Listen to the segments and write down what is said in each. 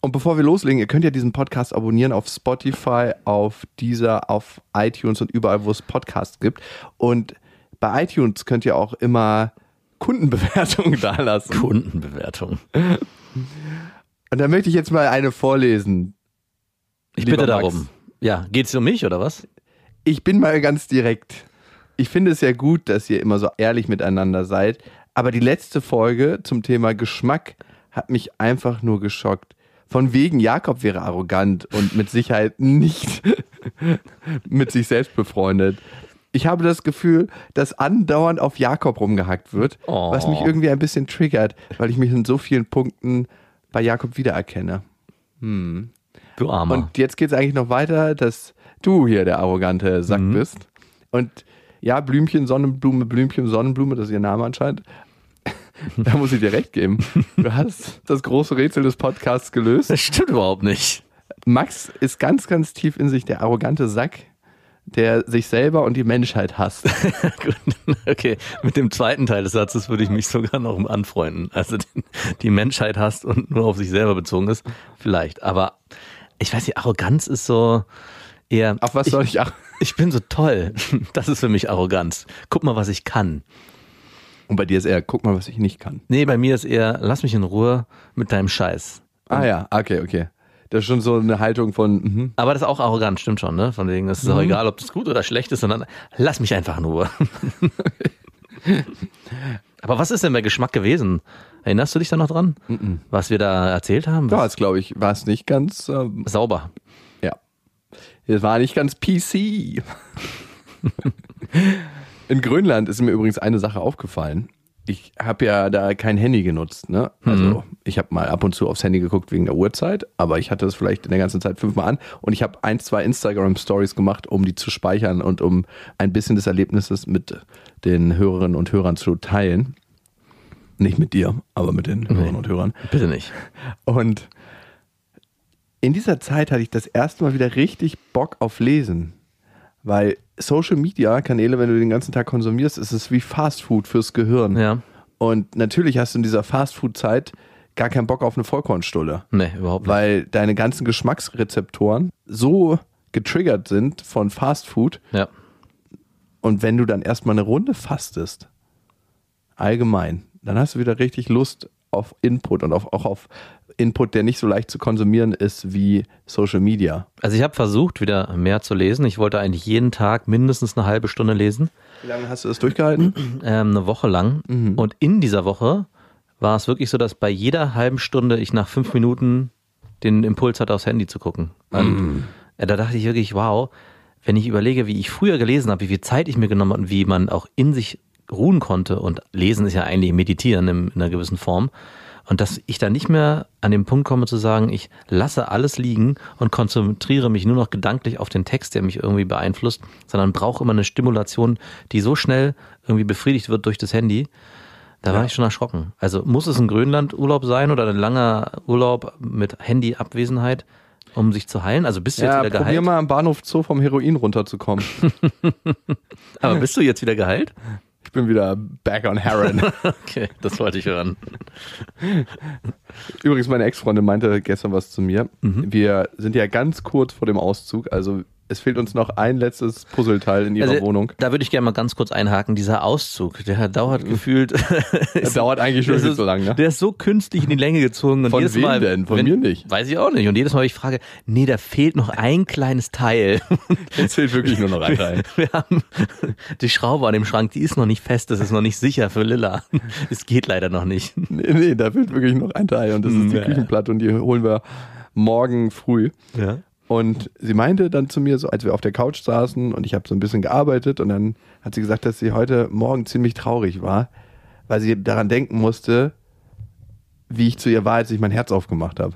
Und bevor wir loslegen, ihr könnt ja diesen Podcast abonnieren auf Spotify, auf Deezer, auf iTunes und überall, wo es Podcasts gibt. Und bei iTunes könnt ihr auch immer Kundenbewertungen dalassen. Kundenbewertung. Und da möchte ich jetzt mal eine vorlesen. Ich bitte Max. darum. Ja, geht's um mich oder was? Ich bin mal ganz direkt. Ich finde es ja gut, dass ihr immer so ehrlich miteinander seid. Aber die letzte Folge zum Thema Geschmack hat mich einfach nur geschockt. Von wegen Jakob wäre arrogant und mit Sicherheit nicht mit sich selbst befreundet. Ich habe das Gefühl, dass andauernd auf Jakob rumgehackt wird, Oh. was mich irgendwie ein bisschen triggert, weil ich mich in so vielen Punkten bei Jakob wiedererkenne. Du Armer. Und jetzt geht es eigentlich noch weiter, dass du hier der arrogante Sack Mhm. bist. Und ja, Blümchen, Sonnenblume, Blümchen, Sonnenblume, das ist ihr Name anscheinend. da muss ich dir recht geben. Du hast das große Rätsel des Podcasts gelöst. das stimmt überhaupt nicht. Max ist ganz, ganz tief in sich der arrogante Sack, der sich selber und die Menschheit hasst. Okay. Mit dem zweiten Teil des Satzes würde ich mich sogar noch anfreunden. Also die, die Menschheit hasst und nur auf sich selber bezogen ist. Vielleicht. Aber ich weiß nicht, Arroganz ist so eher. Auf was ich, soll ich auch? Ich bin so toll. Das ist für mich Arroganz. Guck mal, was ich kann. Und bei dir ist eher, guck mal, was ich nicht kann. Nee, bei mir ist eher, lass mich in Ruhe mit deinem Scheiß. Ah ja, okay, okay. Das ist schon so eine Haltung von, mhm. Aber das ist auch arrogant, stimmt schon, ne? Von wegen, es ist auch egal, ob das gut oder schlecht ist, sondern lass mich einfach nur. Aber was ist denn bei Geschmack gewesen? Erinnerst du dich da noch dran? Was wir da erzählt haben? ja, jetzt glaube ich, war es nicht ganz, ähm, Sauber. Ja. Es war nicht ganz PC. In Grönland ist mir übrigens eine Sache aufgefallen. Ich habe ja da kein Handy genutzt. Ne? Also ich habe mal ab und zu aufs Handy geguckt wegen der Uhrzeit, aber ich hatte es vielleicht in der ganzen Zeit fünfmal an und ich habe ein, zwei Instagram-Stories gemacht, um die zu speichern und um ein bisschen des Erlebnisses mit den Hörerinnen und Hörern zu teilen. Nicht mit dir, aber mit den Hörerinnen und Hörern. Bitte nicht. Und in dieser Zeit hatte ich das erste Mal wieder richtig Bock auf Lesen. Weil Social Media Kanäle, wenn du den ganzen Tag konsumierst, ist es wie Fast Food fürs Gehirn. Ja. Und natürlich hast du in dieser Fast Food Zeit gar keinen Bock auf eine Vollkornstulle. Nee, überhaupt nicht. Weil deine ganzen Geschmacksrezeptoren so getriggert sind von Fast Food. Ja. Und wenn du dann erstmal eine Runde fastest, allgemein, dann hast du wieder richtig Lust auf Input und auf, auch auf Input, der nicht so leicht zu konsumieren ist wie Social Media. Also ich habe versucht, wieder mehr zu lesen. Ich wollte eigentlich jeden Tag mindestens eine halbe Stunde lesen. Wie lange hast du das durchgehalten? ähm, eine Woche lang. Und in dieser Woche war es wirklich so, dass bei jeder halben Stunde ich nach fünf Minuten den Impuls hatte, aufs Handy zu gucken. Und äh, da dachte ich wirklich, wow, wenn ich überlege, wie ich früher gelesen habe, wie viel Zeit ich mir genommen habe und wie man auch in sich ruhen konnte und lesen ist ja eigentlich meditieren in, in einer gewissen Form. Und dass ich da nicht mehr an den Punkt komme zu sagen, ich lasse alles liegen und konzentriere mich nur noch gedanklich auf den Text, der mich irgendwie beeinflusst, sondern brauche immer eine Stimulation, die so schnell irgendwie befriedigt wird durch das Handy. Da war ich schon erschrocken. Also muss es ein Grönland-Urlaub sein oder ein langer Urlaub mit Handy-Abwesenheit, um sich zu heilen? Also bist du Ja, jetzt wieder probier geheilt? mal am Bahnhof Zoo vom Heroin runterzukommen. Aber bist du jetzt wieder geheilt? Ich bin wieder back on Heroin. Okay, das wollte ich hören. Übrigens, meine Ex-Freundin meinte gestern was zu mir. Mhm. Wir sind ja ganz kurz vor dem Auszug, also es fehlt uns noch ein letztes Puzzleteil in ihrer Also, Wohnung. Da würde ich gerne mal ganz kurz einhaken. Dieser Auszug, der dauert gefühlt. Das dauert eigentlich schon viel zu lang, ne? Der ist so künstlich in die Länge gezogen. Und Von jedes wem Mal, denn? Von mir nicht. Weiß ich auch nicht. Und jedes Mal, wenn ich frage, nee, da fehlt noch ein kleines Teil. Jetzt fehlt wirklich nur noch ein Teil. Wir haben die Schraube an dem Schrank, die ist noch nicht fest, das ist noch nicht sicher für Lilla. Es geht leider noch nicht. Nee, nee, da fehlt wirklich noch ein Teil und das ist die. Küchenplatte und die holen wir morgen früh. Ja. Und sie meinte dann zu mir, so als wir auf der Couch saßen und ich habe so ein bisschen gearbeitet und dann hat sie gesagt, dass sie heute Morgen ziemlich traurig war, weil sie daran denken musste, wie ich zu ihr war, als ich mein Herz aufgemacht habe.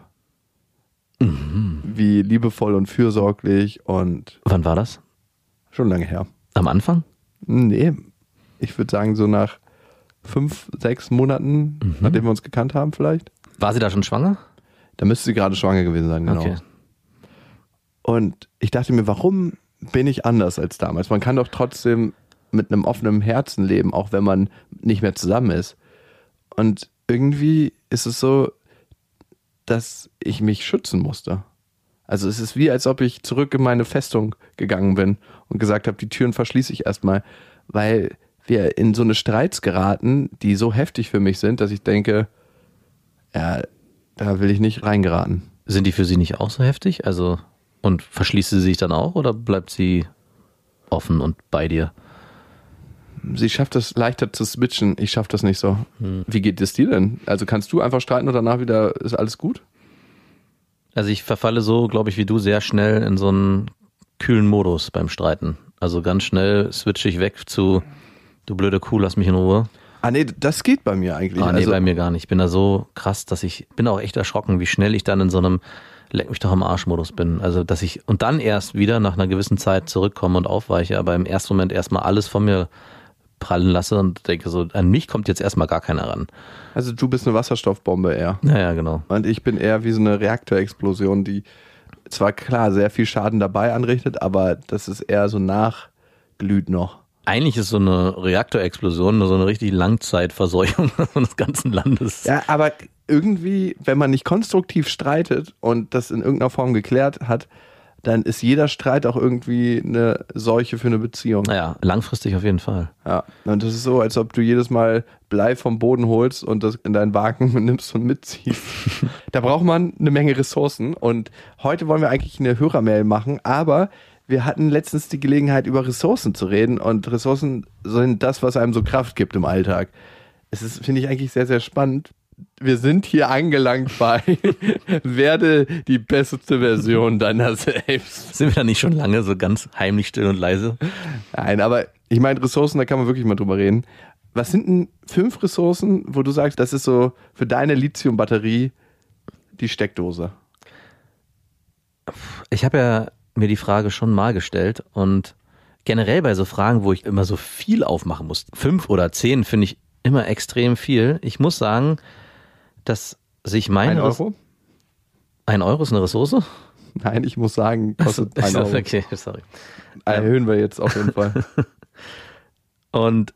wie liebevoll und fürsorglich und Wann war das? schon lange her. Am Anfang? Nee, ich würde sagen so nach fünf, sechs Monaten, Mhm. nachdem wir uns gekannt haben vielleicht. War sie da schon schwanger? Da müsste sie gerade schwanger gewesen sein, genau. Okay. Und ich dachte mir, warum bin ich anders als damals? Man kann doch trotzdem mit einem offenen Herzen leben, auch wenn man nicht mehr zusammen ist. Und irgendwie ist es so, dass ich mich schützen musste. Also es ist wie, als ob ich zurück in meine Festung gegangen bin und gesagt habe, die Türen verschließe ich erstmal, weil wir in so eine Streits geraten, die so heftig für mich sind, dass ich denke, ja, da will ich nicht reingeraten. Sind die für sie nicht auch so heftig? Also, und verschließt sie sich dann auch oder bleibt sie offen und bei dir? Sie schafft es leichter zu switchen. Ich schaffe das nicht so. Wie geht es dir denn? Also kannst du einfach streiten und danach wieder ist alles gut? Also ich verfalle so, glaube ich, wie du sehr schnell in so einen kühlen Modus beim Streiten. Also ganz schnell switche ich weg zu, du blöde Kuh, lass mich in Ruhe. Ah nee, das geht bei mir eigentlich. Ah, nee, also, bei mir gar nicht. Ich bin da so krass, dass ich bin auch echt erschrocken, wie schnell ich dann in so einem leck mich doch am Arsch-Modus bin. Also, dass ich und dann erst wieder nach einer gewissen Zeit zurückkomme und aufweiche, aber im ersten Moment erstmal alles von mir prallen lasse und denke so, an mich kommt jetzt erstmal gar keiner ran. also du bist eine Wasserstoffbombe eher. Naja, genau. Und ich bin eher wie so eine Reaktorexplosion, die zwar klar sehr viel Schaden dabei anrichtet, aber das ist eher so nachglüht noch. Eigentlich ist so eine Reaktorexplosion nur so eine richtig Langzeitverseuchung des ganzen Landes. Ja, aber irgendwie, wenn man nicht konstruktiv streitet und das in irgendeiner Form geklärt hat, dann ist jeder Streit auch irgendwie eine Seuche für eine Beziehung. Naja, langfristig auf jeden Fall. Ja, und das ist so, als ob du jedes Mal Blei vom Boden holst und das in deinen Wagen nimmst und mitziehst. da braucht man eine Menge Ressourcen und heute wollen wir eigentlich eine Hörermail machen, aber wir hatten letztens die Gelegenheit, über Ressourcen zu reden und Ressourcen sind das, was einem so Kraft gibt im Alltag. Es ist, finde ich, eigentlich sehr, sehr spannend. Wir sind hier angelangt bei werde die beste Version deiner selbst. Sind wir da nicht schon lange so ganz heimlich still und leise? Nein, aber ich meine, Ressourcen, da kann man wirklich mal drüber reden. Was sind denn fünf Ressourcen, wo du sagst, das ist so für deine Lithium-Batterie die Steckdose? Ich habe ja mir die Frage schon mal gestellt und generell bei so Fragen, wo ich immer so viel aufmachen muss, fünf oder zehn finde ich immer extrem viel. Ich muss sagen, dass sich meine Ein Euro? ein Euro ist eine Ressource. Nein, ich muss sagen, kostet ein Euro. Okay, sorry. Erhöhen wir jetzt auf jeden Fall. Und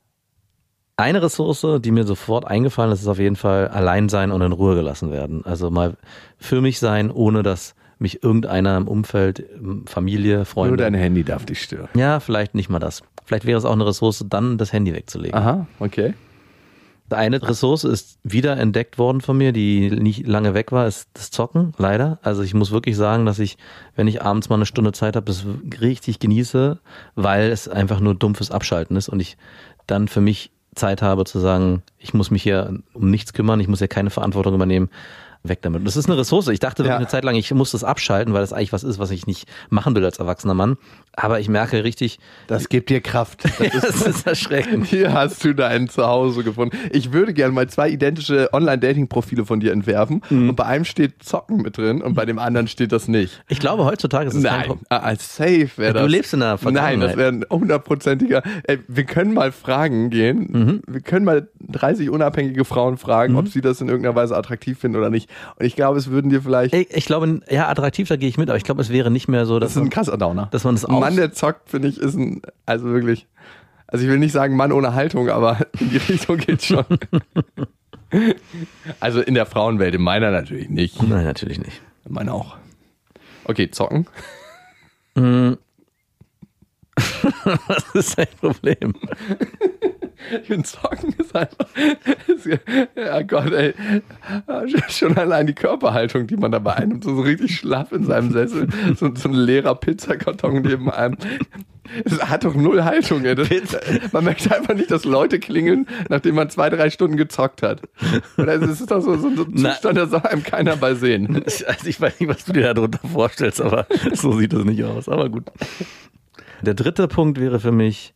eine Ressource, die mir sofort eingefallen ist, ist auf jeden Fall allein sein und in Ruhe gelassen werden. Also mal für mich sein, ohne dass mich irgendeiner im Umfeld, Familie, Freunde. Nur dein Handy darf dich stören. ja, vielleicht nicht mal das. Vielleicht wäre es auch eine Ressource, dann das Handy wegzulegen. Aha, okay. Eine Ressource ist wieder entdeckt worden von mir, die nicht lange weg war, ist das Zocken, leider. Also ich muss wirklich sagen, dass ich, wenn ich abends mal eine Stunde Zeit habe, das richtig genieße, weil es einfach nur dumpfes Abschalten ist und ich dann für mich Zeit habe zu sagen, ich muss mich hier um nichts kümmern, ich muss hier keine Verantwortung übernehmen. Weg damit. Das ist eine Ressource. Ich dachte Ja. eine Zeit lang, ich muss das abschalten, weil das eigentlich was ist, was ich nicht machen will als erwachsener Mann. Aber ich merke richtig, Das gibt dir Kraft. Das ist, das ist erschreckend. hier hast du dein Zuhause gefunden. Ich würde gerne mal zwei identische Online-Dating-Profile von dir entwerfen. Mhm. Und bei einem steht Zocken mit drin und bei dem anderen steht das nicht. Ich glaube, heutzutage ist es Nein, ah, als safe wäre das. Du lebst in Nein, Vergangenheit. das wäre ein hundertprozentiger. Ey, wir können mal Fragen gehen. Mhm. Wir können mal 30 unabhängige Frauen fragen, ob sie das in irgendeiner Weise attraktiv finden oder nicht. Und ich glaube, es würden dir vielleicht. Ich, ich glaube, ja, attraktiv, da gehe ich mit, aber ich glaube, es wäre nicht mehr so, das dass ist ein krasser Downer. dass man das ein aus... Mann, der zockt, finde ich, ist ein. Also wirklich. Also ich will nicht sagen Mann ohne Haltung, aber in die Richtung geht schon. also in der Frauenwelt, in meiner natürlich nicht. Nein, natürlich nicht. In meiner auch. Okay, zocken. Was ist dein Problem? Ich finde, Zocken ist einfach. Ist, ja Gott, ey. Schon allein die Körperhaltung, die man dabei einnimmt, so, so richtig schlaff in seinem Sessel. So, so ein leerer Pizzakarton neben einem. Es hat doch null Haltung, ey. Das, man merkt einfach nicht, dass Leute klingeln, nachdem man zwei, drei Stunden gezockt hat. Oder es ist doch so, so ein. Zustand, da soll einem keiner bei sehen. Also ich weiß nicht, was du dir darunter vorstellst, aber so sieht das nicht aus. Aber gut. Der dritte Punkt wäre für mich,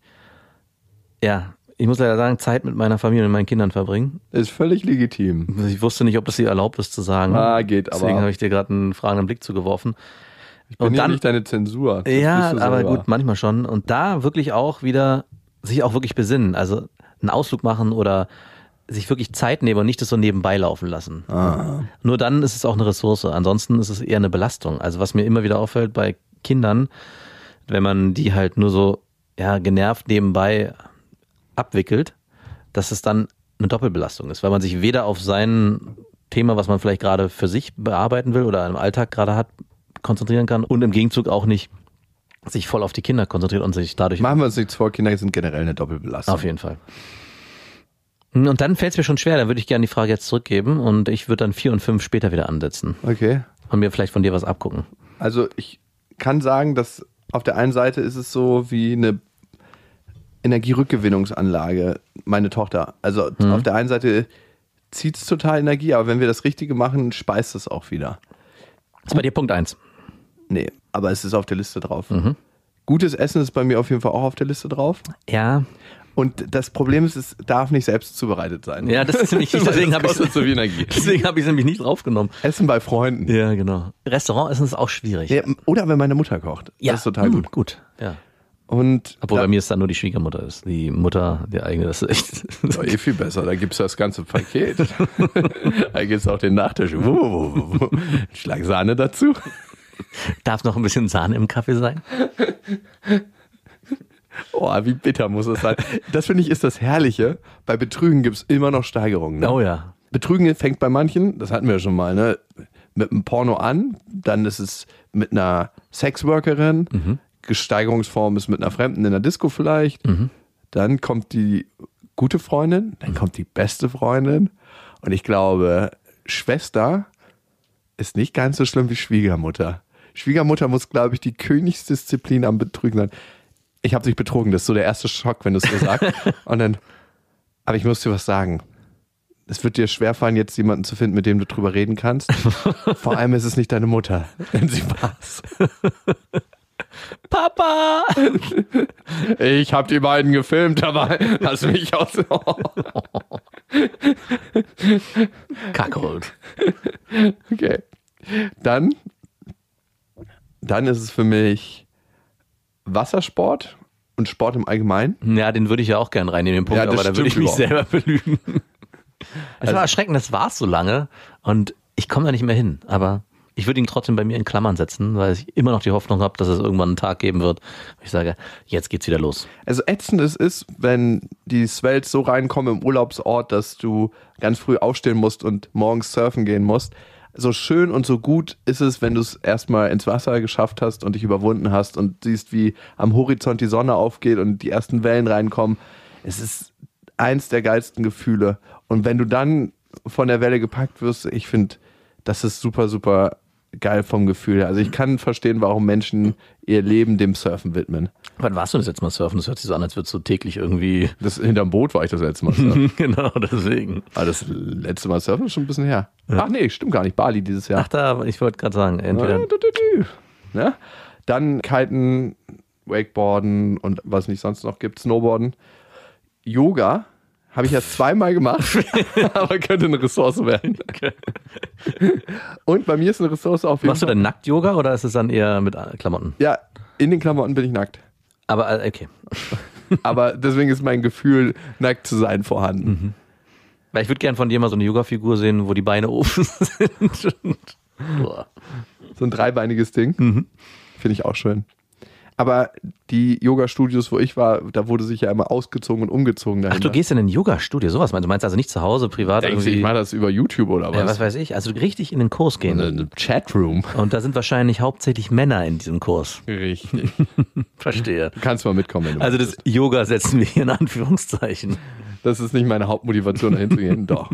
ja, ich muss leider sagen, Zeit mit meiner Familie und meinen Kindern verbringen. Ist völlig legitim. Ich wusste nicht, ob das hier erlaubt ist zu sagen. Ah, geht, aber- Deswegen habe ich dir gerade einen fragenden Blick zugeworfen. Ich bin Und ja dann- nicht deine Zensur. Das ja, aber gut, manchmal schon. Und da wirklich auch wieder sich auch wirklich besinnen. Also einen Ausflug machen oder sich wirklich Zeit nehmen und nicht das so nebenbei laufen lassen. Ah. Nur dann ist es auch eine Ressource. Ansonsten ist es eher eine Belastung. Also was mir immer wieder auffällt bei Kindern, wenn man die halt nur so ja, genervt nebenbei abwickelt, dass es dann eine Doppelbelastung ist, weil man sich weder auf sein Thema, was man vielleicht gerade für sich bearbeiten will oder im Alltag gerade hat, konzentrieren kann und im Gegenzug auch nicht sich voll auf die Kinder konzentriert und sich dadurch Machen wir uns nichts vor, Kinder sind generell eine Doppelbelastung. auf jeden Fall. Und dann fällt es mir schon schwer, dann würde ich gerne die Frage jetzt zurückgeben und ich würde dann vier und fünf später wieder ansetzen Okay. und mir vielleicht von dir was abgucken. Also ich kann sagen, dass auf der einen Seite ist es so wie eine Energierückgewinnungsanlage, meine Tochter. Also Mhm. auf der einen Seite zieht es total Energie, aber wenn wir das Richtige machen, speist es auch wieder. Das ist bei dir Punkt eins. Nee, aber es ist auf der Liste drauf. Mhm. Gutes Essen ist bei mir auf jeden Fall auch auf der Liste drauf. Ja, Und das Problem ist, es darf nicht selbst zubereitet sein. ja, das ist nämlich, deswegen habe ich so viel Energie. Deswegen habe ich es nämlich nicht draufgenommen. Essen bei Freunden. Ja, genau. Restaurantessen ist auch schwierig. Ja, oder wenn meine Mutter kocht. Das ist total hm, gut. Gut, ja. Und Obwohl da, bei mir ist dann nur die Schwiegermutter ist. Die Mutter, die eigene, das ist echt. Oh, eh viel besser, da gibt's das ganze Paket. da gibt's auch den Nachtisch. Schlag Sahne dazu. Darf noch ein bisschen Sahne im Kaffee sein? Oh, wie bitter muss es sein. Das finde ich ist das Herrliche. Bei Betrügen gibt's immer noch Steigerungen. Ne? Oh ja. Betrügen fängt bei manchen, das hatten wir ja schon mal, ne, mit einem Porno an, dann ist es mit einer Sexworkerin, Mhm. Gesteigerungsform ist mit einer Fremden in der Disco vielleicht, Mhm. dann kommt die gute Freundin, dann kommt die beste Freundin und ich glaube, Schwester ist nicht ganz so schlimm wie Schwiegermutter. Schwiegermutter muss, glaube ich, die Königsdisziplin am Betrügen sein. Ich habe dich betrogen, das ist so der erste Schock, wenn du es so sagst. und dann, aber ich muss dir was sagen es wird dir schwerfallen, jetzt jemanden zu finden, mit dem du drüber reden kannst. Vor allem ist es nicht deine Mutter, wenn sie war's. Papa! Ich habe die beiden gefilmt, aber lass mich aus. Kackhold. Okay. Dann, dann ist es für mich Wassersport und Sport im Allgemeinen. Ja, den würde ich ja auch gern reinnehmen, den Punkt, Ja, das aber da würde ich mich stimmt selber belügen. Es war erschreckend, das war es so lange und ich komme da nicht mehr hin. Aber ich würde ihn trotzdem bei mir in Klammern setzen, weil ich immer noch die Hoffnung habe, dass es irgendwann einen Tag geben wird, wo ich sage, jetzt geht's wieder los. Also ätzend es ist, wenn die Swells so reinkommen im Urlaubsort, dass du ganz früh aufstehen musst und morgens surfen gehen musst. So schön und so gut ist es, wenn du es erstmal ins Wasser geschafft hast und dich überwunden hast und siehst, wie am Horizont die Sonne aufgeht und die ersten Wellen reinkommen. Es ist eins der geilsten Gefühle. Und wenn du dann von der Welle gepackt wirst, ich finde, das ist super, super geil vom Gefühl. her. Also ich kann verstehen, warum Menschen ihr Leben dem Surfen widmen. Wann warst du das letzte Mal surfen? Das hört sich so an, als würdest du täglich irgendwie. Das hinterm Boot war ich das letzte Mal. surfen. genau, deswegen. Aber das letzte Mal surfen ist schon ein bisschen her. Ach nee, stimmt gar nicht. Bali dieses Jahr. Ach da, ich wollte gerade sagen, entweder. Ah, du, du, du. Ne? Dann Kiten, Wakeboarden und was nicht sonst noch gibt, Snowboarden. Yoga habe ich erst zweimal gemacht, aber könnte eine Ressource werden. Und bei mir ist eine Ressource auf jeden Machst du Fall. denn Nackt-Yoga oder ist es dann eher mit Klamotten? Ja, in den Klamotten bin ich nackt. Aber äh, okay. Aber deswegen ist mein Gefühl, nackt zu sein, vorhanden. Weil ich würde gern von dir mal so eine Yoga-Figur sehen, wo die Beine oben sind. So ein dreibeiniges Ding. Mhm. Finde ich auch schön. Aber die Yoga-Studios, wo ich war, da wurde sich ja immer ausgezogen und umgezogen Ach, dahinter. du gehst in ein Yoga-Studio, sowas meinst du? Meinst also nicht zu Hause, privat Denkst irgendwie? ich mache das über YouTube oder was? ja, was weiß ich, also richtig in den Kurs gehen. Eine Chatroom. Und da sind wahrscheinlich hauptsächlich Männer in diesem Kurs. Richtig. Verstehe. Du kannst mal mitkommen, wenn du Also das. Yoga setzen wir hier in Anführungszeichen. das ist nicht meine Hauptmotivation, dahin zu gehen. Doch.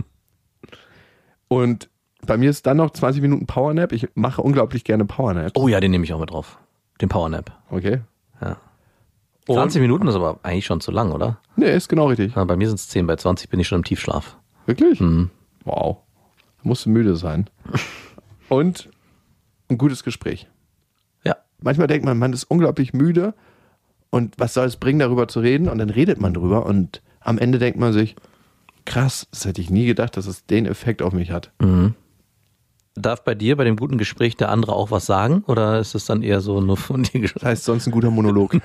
Und bei mir ist dann noch 20 Minuten Powernap. Ich mache unglaublich gerne Powernap. Oh ja, den nehme ich auch mit drauf. Den Powernap. Okay. Ja. Und- 20 Minuten ist aber eigentlich schon zu lang, oder? Nee, ist genau richtig. Ja, bei mir sind es 10, bei 20 bin ich schon im Tiefschlaf. Wirklich? Mhm. Wow. Da musst du müde sein. Und ein gutes Gespräch. Ja. Manchmal denkt man, man ist unglaublich müde und was soll es bringen, darüber zu reden? Und dann redet man drüber und am Ende denkt man sich, krass, das hätte ich nie gedacht, dass es den Effekt auf mich hat. Darf bei dir, bei dem guten Gespräch, der andere auch was sagen? Oder ist es dann eher so nur von dir Das gesprochen? heißt sonst ein guter Monolog.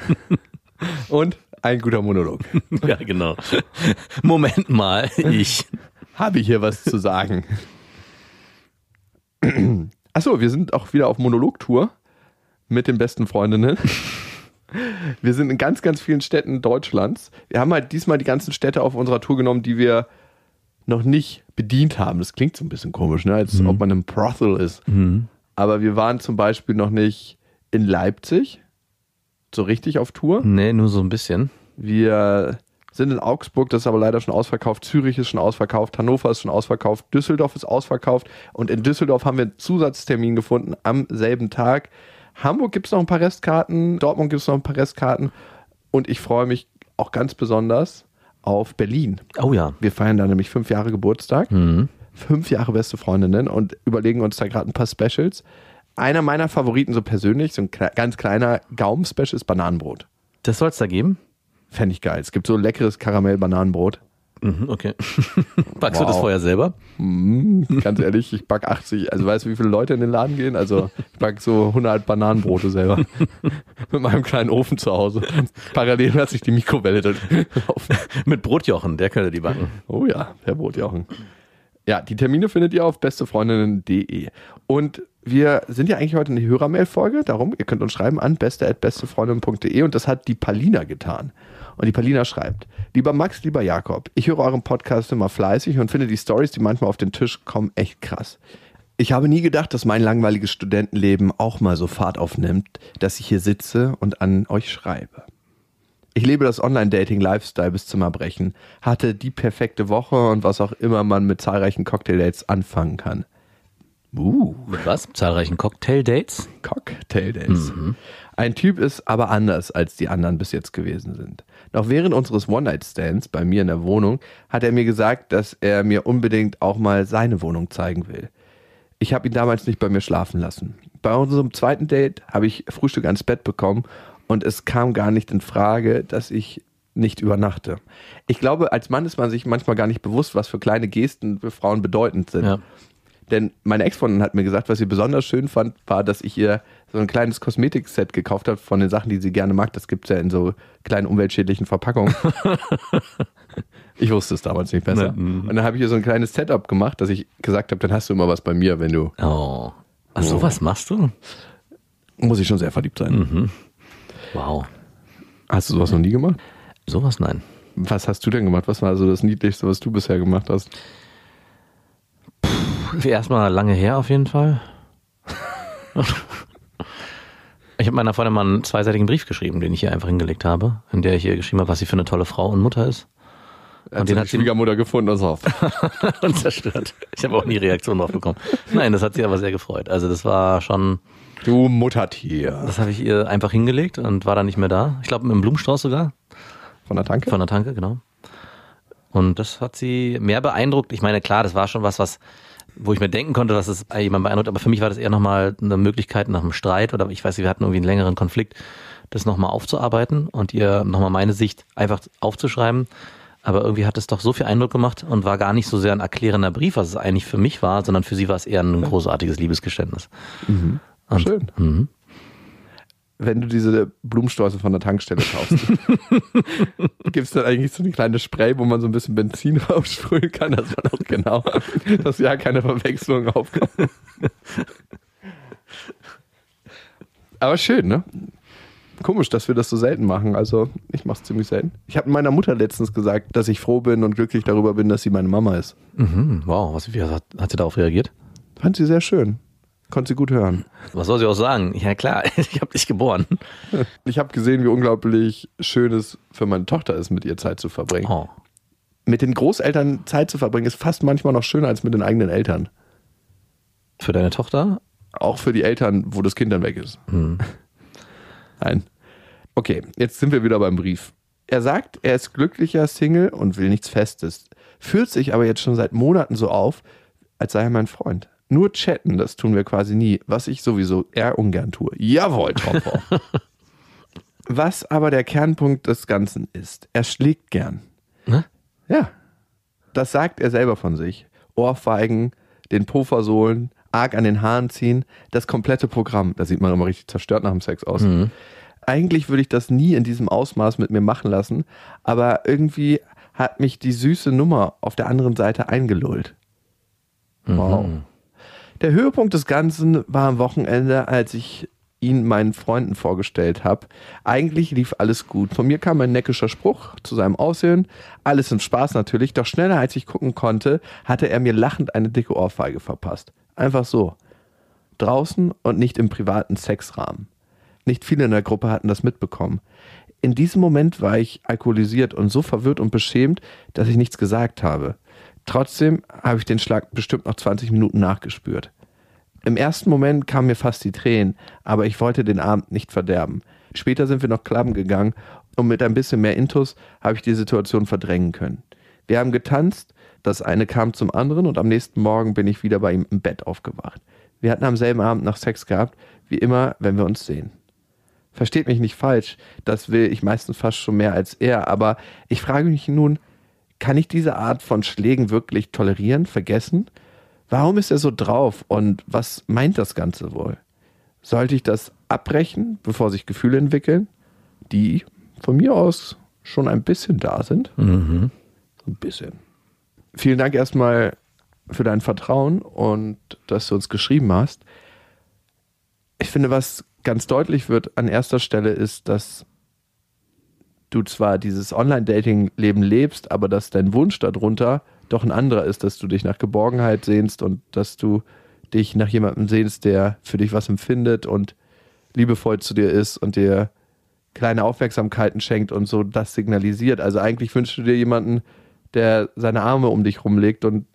Und ein guter Monolog. Ja, genau. Moment mal, ich. Habe hier was zu sagen? Achso, wir sind auch wieder auf Monologtour mit den besten Freundinnen. Wir sind in ganz, ganz vielen Städten Deutschlands. Wir haben halt diesmal die ganzen Städte auf unserer Tour genommen, die wir noch nicht bedient haben. Das klingt so ein bisschen komisch, ne? als ob man im Brothel ist. Aber wir waren zum Beispiel noch nicht in Leipzig, so richtig auf Tour. Nee, nur so ein bisschen. Wir sind in Augsburg, das ist aber leider schon ausverkauft. Zürich ist schon ausverkauft. Hannover ist schon ausverkauft. Düsseldorf ist ausverkauft. Und in Düsseldorf haben wir einen Zusatztermin gefunden am selben Tag. Hamburg gibt es noch ein paar Restkarten. Dortmund gibt es noch ein paar Restkarten. Und ich freue mich auch ganz besonders auf Berlin. Oh ja. Wir feiern da nämlich fünf Jahre Geburtstag. Fünf Jahre beste Freundinnen und überlegen uns da gerade ein paar Specials. Einer meiner Favoriten, so persönlich, so ein kle- ganz kleiner Gaumen-Special ist Bananenbrot. Das soll es da geben? Fände ich geil. Es gibt so leckeres Karamell-Bananenbrot. Mhm, okay. Backst du das Wow. vorher selber? Mm, ganz ehrlich, ich back 80. Also weißt du, wie viele Leute in den Laden gehen? Also ich back so 100 Bananenbrote selber. Mit meinem kleinen Ofen zu Hause. Parallel lasse ich die Mikrowelle laufen. Mit Brotjochen, der könnte die backen. Oh ja, Herr Brotjochen. Ja, die Termine findet ihr auf bestefreundinnen.de. Und wir sind ja eigentlich heute eine Hörermail-Folge, darum, ihr könnt uns schreiben an beste.bestefreundin.de und das hat die Palina getan. Und die Palina schreibt, lieber Max, lieber Jakob, ich höre euren Podcast immer fleißig und finde die Stories, die manchmal auf den Tisch kommen, echt krass. Ich habe nie gedacht, dass mein langweiliges Studentenleben auch mal so Fahrt aufnimmt, dass ich hier sitze und an euch schreibe. Ich lebe das Online-Dating-Lifestyle bis zum Erbrechen, hatte die perfekte Woche und was auch immer man mit zahlreichen Cocktail-Dates anfangen kann. Uh, Mit was? Zahlreichen Cocktail-Dates? Cocktail-Dates. Ein Typ ist aber anders, als die anderen bis jetzt gewesen sind. Noch während unseres One-Night-Stands bei mir in der Wohnung hat er mir gesagt, dass er mir unbedingt auch mal seine Wohnung zeigen will. Ich habe ihn damals nicht bei mir schlafen lassen. Bei unserem zweiten Date habe ich Frühstück ans Bett bekommen und es kam gar nicht in Frage, dass ich nicht übernachte. Ich glaube, als Mann ist man sich manchmal gar nicht bewusst, was für kleine Gesten für Frauen bedeutend sind. Ja. Denn meine Ex-Freundin hat mir gesagt, was sie besonders schön fand, war, dass ich ihr so ein kleines Kosmetikset gekauft habe von den Sachen, die sie gerne mag. Das gibt es ja in so kleinen umweltschädlichen Verpackungen. ich wusste es damals nicht besser. Ne, mhm. Und dann habe ich ihr so ein kleines Setup gemacht, dass ich gesagt habe, dann hast du immer was bei mir, wenn du. Oh. Ach, sowas machst du? Muss ich schon sehr verliebt sein. Mhm. Wow. Hast du sowas noch nie gemacht? Sowas nein. Was hast du denn gemacht? Was war so das Niedlichste, was du bisher gemacht hast? Erstmal lange her auf jeden Fall. Ich habe meiner Freundin mal einen zweiseitigen Brief geschrieben, den ich hier einfach hingelegt habe, in der ich ihr geschrieben habe, was sie für eine tolle Frau und Mutter ist. Und den den hat hat sie- Schwiegermutter gefunden und so. und zerstört. Ich habe auch nie Reaktion drauf bekommen. Nein, das hat sie aber sehr gefreut. Also das war schon, Du Muttertier. das habe ich ihr einfach hingelegt und war dann nicht mehr da. Ich glaube mit einem Blumenstrauß sogar. Von der Tanke? Von der Tanke, genau. Und das hat sie mehr beeindruckt. Ich meine, klar, das war schon was, was, wo ich mir denken konnte, dass es jemand beeindruckt, aber für mich war das eher nochmal eine Möglichkeit nach einem Streit oder ich weiß nicht, wir hatten irgendwie einen längeren Konflikt, das nochmal aufzuarbeiten und ihr nochmal meine Sicht einfach aufzuschreiben. Aber irgendwie hat es doch so viel Eindruck gemacht und war gar nicht so sehr ein erklärender Brief, was es eigentlich für mich war, sondern für sie war es eher ein großartiges Liebesgeständnis. Und, Schön. Mhm. Wenn du diese Blumensträuße von der Tankstelle kaufst, gibt es dann eigentlich so eine kleine Spray, wo man so ein bisschen Benzin aufsprühen kann, dass man auch genau, dass ja keine Verwechslung aufkommt. Aber schön, ne? Komisch, dass wir das so selten machen. Also, ich mache es ziemlich selten. Ich habe meiner Mutter letztens gesagt, dass ich froh bin und glücklich darüber bin, dass sie meine Mama ist. Mhm, wow, was, wie hat, hat sie darauf reagiert? Fand sie sehr schön. Konnte sie gut hören. Was soll sie auch sagen? Ja klar, ich habe dich geboren. Ich habe gesehen, wie unglaublich schön es für meine Tochter ist, mit ihr Zeit zu verbringen. Oh. Mit den Großeltern Zeit zu verbringen, ist fast manchmal noch schöner als mit den eigenen Eltern. Für deine Tochter? Auch für die Eltern, wo das Kind dann weg ist. Nein. Okay, jetzt sind wir wieder beim Brief. Er sagt, er ist glücklicher Single und will nichts Festes. Führt sich aber jetzt schon seit Monaten so auf, als sei er mein Freund. Nur chatten, das tun wir quasi nie, was ich sowieso eher ungern tue. Jawohl, Topper. was aber der Kernpunkt des Ganzen ist, er schlägt gern. Ne? Ja. Das sagt er selber von sich. Ohrfeigen, den Po versohlen, arg an den Haaren ziehen, das komplette Programm. Da sieht man immer richtig zerstört nach dem Sex aus. Eigentlich würde ich das nie in diesem Ausmaß mit mir machen lassen, aber irgendwie hat mich die süße Nummer auf der anderen Seite eingelullt. Wow. Der Höhepunkt des Ganzen war am Wochenende, als ich ihn meinen Freunden vorgestellt habe. Eigentlich lief alles gut. Von mir kam ein neckischer Spruch zu seinem Aussehen. Alles im Spaß natürlich. Doch schneller als ich gucken konnte, hatte er mir lachend eine dicke Ohrfeige verpasst. Einfach so. Draußen und nicht im privaten Sexrahmen. Nicht viele in der Gruppe hatten das mitbekommen. In diesem Moment war ich alkoholisiert und so verwirrt und beschämt, dass ich nichts gesagt habe. Trotzdem habe ich den Schlag bestimmt noch 20 Minuten nachgespürt. Im ersten Moment kamen mir fast die Tränen, aber ich wollte den Abend nicht verderben. Später sind wir noch klappen gegangen und mit ein bisschen mehr Intus habe ich die Situation verdrängen können. Wir haben getanzt, das eine kam zum anderen und am nächsten Morgen bin ich wieder bei ihm im Bett aufgewacht. Wir hatten am selben Abend noch Sex gehabt, wie immer, wenn wir uns sehen. Versteht mich nicht falsch, das will ich meistens fast schon mehr als er, aber ich frage mich nun, kann ich diese Art von Schlägen wirklich tolerieren, vergessen? Warum ist er so drauf und was meint das Ganze wohl? Sollte ich das abbrechen, bevor sich Gefühle entwickeln, die von mir aus schon ein bisschen da sind? So ein bisschen. Vielen Dank erstmal für dein Vertrauen und dass du uns geschrieben hast. Ich finde, was ganz deutlich wird an erster Stelle ist, dass du zwar dieses Online-Dating-Leben lebst, aber dass dein Wunsch darunter doch ein anderer ist, dass du dich nach Geborgenheit sehnst und dass du dich nach jemandem sehnst, der für dich was empfindet und liebevoll zu dir ist und dir kleine Aufmerksamkeiten schenkt und so das signalisiert. Also eigentlich wünschst du dir jemanden, der seine Arme um dich rumlegt und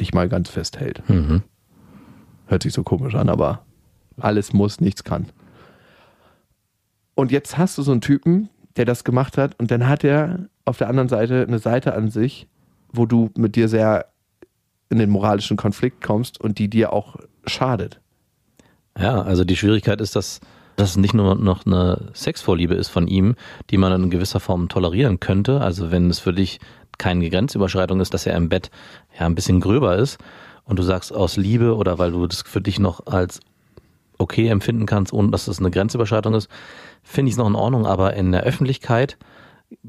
dich mal ganz festhält. Hört sich so komisch an, aber alles muss, nichts kann. Und jetzt hast du so einen Typen, der das gemacht hat und dann hat er auf der anderen Seite eine Seite an sich, wo du mit dir sehr in den moralischen Konflikt kommst und die dir auch schadet. Ja, also die Schwierigkeit ist, dass das nicht nur noch eine Sexvorliebe ist von ihm, die man in gewisser Form tolerieren könnte. Also wenn es für dich keine Grenzüberschreitung ist, dass er im Bett ja ein bisschen gröber ist und du sagst aus Liebe oder weil du das für dich noch als okay empfinden kannst, ohne dass es eine Grenzüberschreitung ist, finde ich es noch in Ordnung. Aber in der Öffentlichkeit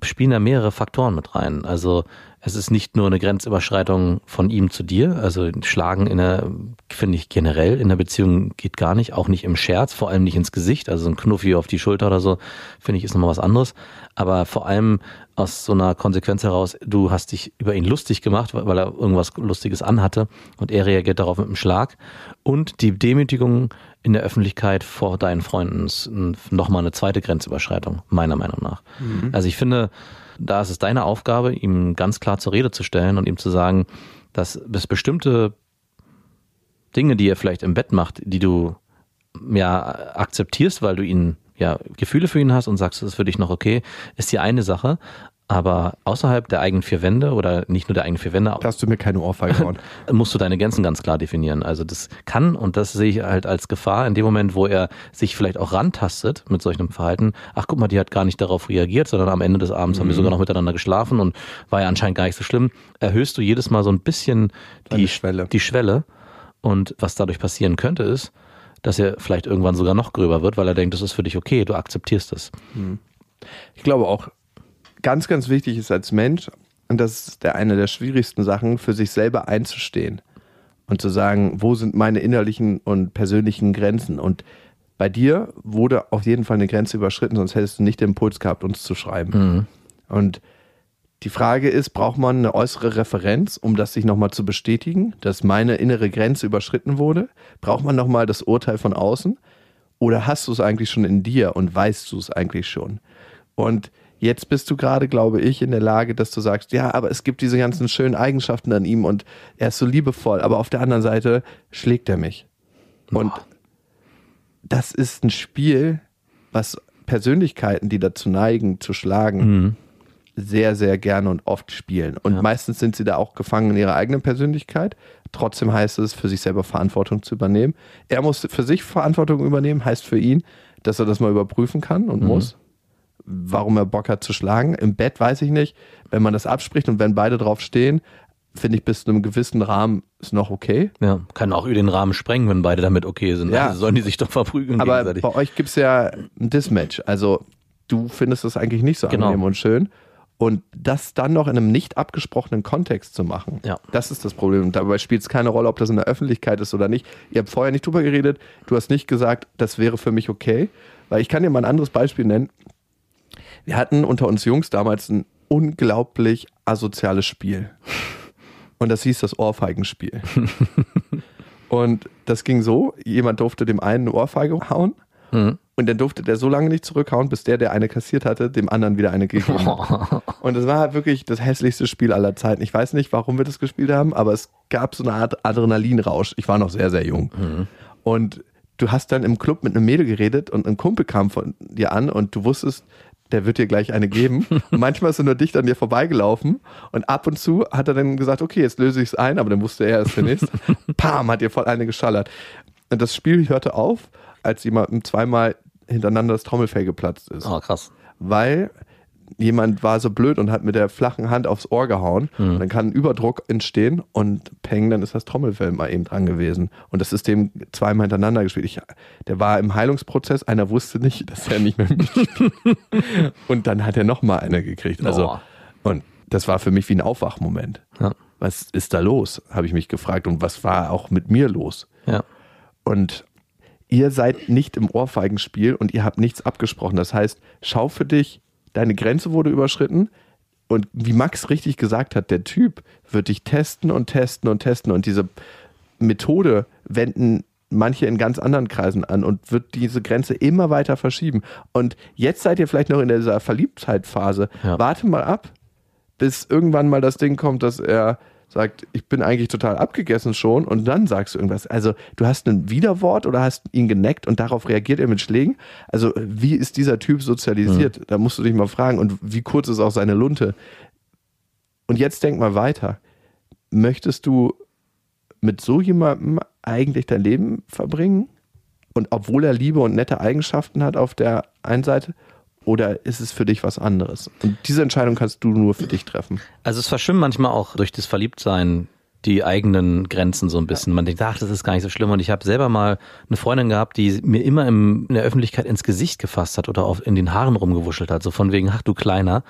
spielen da mehrere Faktoren mit rein. Also es ist nicht nur eine Grenzüberschreitung von ihm zu dir. Also Schlagen in der, finde ich generell in der Beziehung geht gar nicht, auch nicht im Scherz, vor allem nicht ins Gesicht. Also ein Knuffi auf die Schulter oder so, finde ich, ist nochmal was anderes. Aber vor allem aus so einer Konsequenz heraus, du hast dich über ihn lustig gemacht, weil er irgendwas Lustiges anhatte und er reagiert darauf mit einem Schlag. Und die Demütigung in der Öffentlichkeit vor deinen Freunden ist nochmal eine zweite Grenzüberschreitung, meiner Meinung nach. Also ich finde, da ist es deine Aufgabe, ihm ganz klar zur Rede zu stellen und ihm zu sagen, dass es bestimmte Dinge, die er vielleicht im Bett macht, die du ja akzeptierst, weil du ihn ja Gefühle für ihn hast und sagst, das ist für dich noch okay, ist die eine Sache. Aber außerhalb der eigenen vier Wände oder nicht nur der eigenen vier Wände, Da hast du mir keine Ohrfeige gehauen. musst du deine Grenzen ganz klar definieren. Also das kann, und das sehe ich halt als Gefahr, in dem Moment, wo er sich vielleicht auch rantastet mit solchem Verhalten, ach guck mal, die hat gar nicht darauf reagiert, sondern am Ende des Abends haben wir sogar noch miteinander geschlafen und war ja anscheinend gar nicht so schlimm, erhöhst du jedes Mal so ein bisschen die Schwelle. Die Schwelle. Und was dadurch passieren könnte, ist, dass er vielleicht irgendwann sogar noch gröber wird, weil er denkt, das ist für dich okay, du akzeptierst es. Ich glaube auch, ganz, ganz wichtig ist als Mensch, und das ist der, eine der schwierigsten Sachen, für sich selber einzustehen und zu sagen, wo sind meine innerlichen und persönlichen Grenzen. Und bei dir wurde auf jeden Fall eine Grenze überschritten, sonst hättest du nicht den Impuls gehabt, uns zu schreiben. Und die Frage ist, braucht man eine äußere Referenz, um das sich nochmal zu bestätigen, dass meine innere Grenze überschritten wurde? Braucht man nochmal das Urteil von außen? Oder hast du es eigentlich schon in dir und weißt du es eigentlich schon? Und jetzt bist du gerade, glaube ich, in der Lage, dass du sagst, ja, aber es gibt diese ganzen schönen Eigenschaften an ihm und er ist so liebevoll, aber auf der anderen Seite schlägt er mich. Und das ist ein Spiel, was Persönlichkeiten, die dazu neigen, zu schlagen, sehr, sehr gerne und oft spielen. Und Ja. meistens sind sie da auch gefangen in ihrer eigenen Persönlichkeit. Trotzdem heißt es, für sich selber Verantwortung zu übernehmen. Er muss für sich Verantwortung übernehmen, heißt für ihn, dass er das mal überprüfen kann und muss. Warum er Bock hat zu schlagen. Im Bett weiß ich nicht. Wenn man das abspricht und wenn beide drauf stehen, finde ich bis zu einem gewissen Rahmen ist noch okay. Ja, kann auch über den Rahmen sprengen, wenn beide damit okay sind. Ja. Also sollen die sich doch verprügeln Aber gegenseitig. bei euch gibt es ja ein Dismatch. Also du findest das eigentlich nicht so Genau. angenehm und schön. Und das dann noch in einem nicht abgesprochenen Kontext zu machen, Ja. das ist das Problem. Und dabei spielt es keine Rolle, ob das in der Öffentlichkeit ist oder nicht. Ihr habt vorher nicht drüber geredet. Du hast nicht gesagt, das wäre für mich okay. Weil ich kann dir mal ein anderes Beispiel nennen. Wir hatten unter uns Jungs damals ein unglaublich asoziales Spiel. Und das hieß das Ohrfeigenspiel. Und das ging so, jemand durfte dem einen eine Ohrfeige hauen Mhm. und dann durfte der so lange nicht zurückhauen, bis der, der eine kassiert hatte, dem anderen wieder eine gegeben hat. Und das war halt wirklich das hässlichste Spiel aller Zeiten. Ich weiß nicht, warum wir das gespielt haben, aber es gab so eine Art Adrenalinrausch. Ich war noch sehr, sehr jung. Und du hast dann im Club mit einem Mädel geredet und ein Kumpel kam von dir an und du wusstest, der wird dir gleich eine geben. Und manchmal ist er nur dicht an dir vorbeigelaufen und ab und zu hat er dann gesagt, okay, jetzt löse ich es ein, aber dann wusste er es zunächst. Pam, hat dir voll eine geschallert. Und das Spiel hörte auf, als jemandem zweimal hintereinander das Trommelfell geplatzt ist Oh, krass. weil jemand war so blöd und hat mit der flachen Hand aufs Ohr gehauen. Mhm. Dann kann ein Überdruck entstehen und peng, dann ist das Trommelfell mal eben dran gewesen. Und das System zweimal hintereinander gespielt. Ich, der war im Heilungsprozess, einer wusste nicht, dass er nicht mehr mitspielt. und dann hat er nochmal eine gekriegt. Also, Boah. und das war für mich wie ein Aufwachmoment. Ja. Was ist da los, habe ich mich gefragt. Und was war auch mit mir los? Ja. Und ihr seid nicht im Ohrfeigenspiel und ihr habt nichts abgesprochen. Das heißt, schau für dich, deine Grenze wurde überschritten. Und wie Max richtig gesagt hat, der Typ wird dich testen und testen und testen. Und diese Methode wenden manche in ganz anderen Kreisen an und wird diese Grenze immer weiter verschieben. Und jetzt seid ihr vielleicht noch in dieser Verliebtheitphase. Ja. Warte mal ab, bis irgendwann mal das Ding kommt, dass er sagt, ich bin eigentlich total abgegessen schon und dann sagst du irgendwas. Also du hast ein Widerwort oder hast ihn geneckt und darauf reagiert er mit Schlägen. Also wie ist dieser Typ sozialisiert? Da musst du dich mal fragen und wie kurz ist auch seine Lunte? Und jetzt denk mal weiter. Möchtest du mit so jemandem eigentlich dein Leben verbringen? Und obwohl er Liebe und nette Eigenschaften hat auf der einen Seite, oder ist es für dich was anderes? Und diese Entscheidung kannst du nur für dich treffen. Also es verschwimmen manchmal auch durch das Verliebtsein die eigenen Grenzen so ein bisschen. Man denkt, ach, das ist gar nicht so schlimm. Und ich habe selber mal eine Freundin gehabt, die mir immer im, in der Öffentlichkeit ins Gesicht gefasst hat oder auf, in den Haaren rumgewuschelt hat. So von wegen, ach du Kleiner.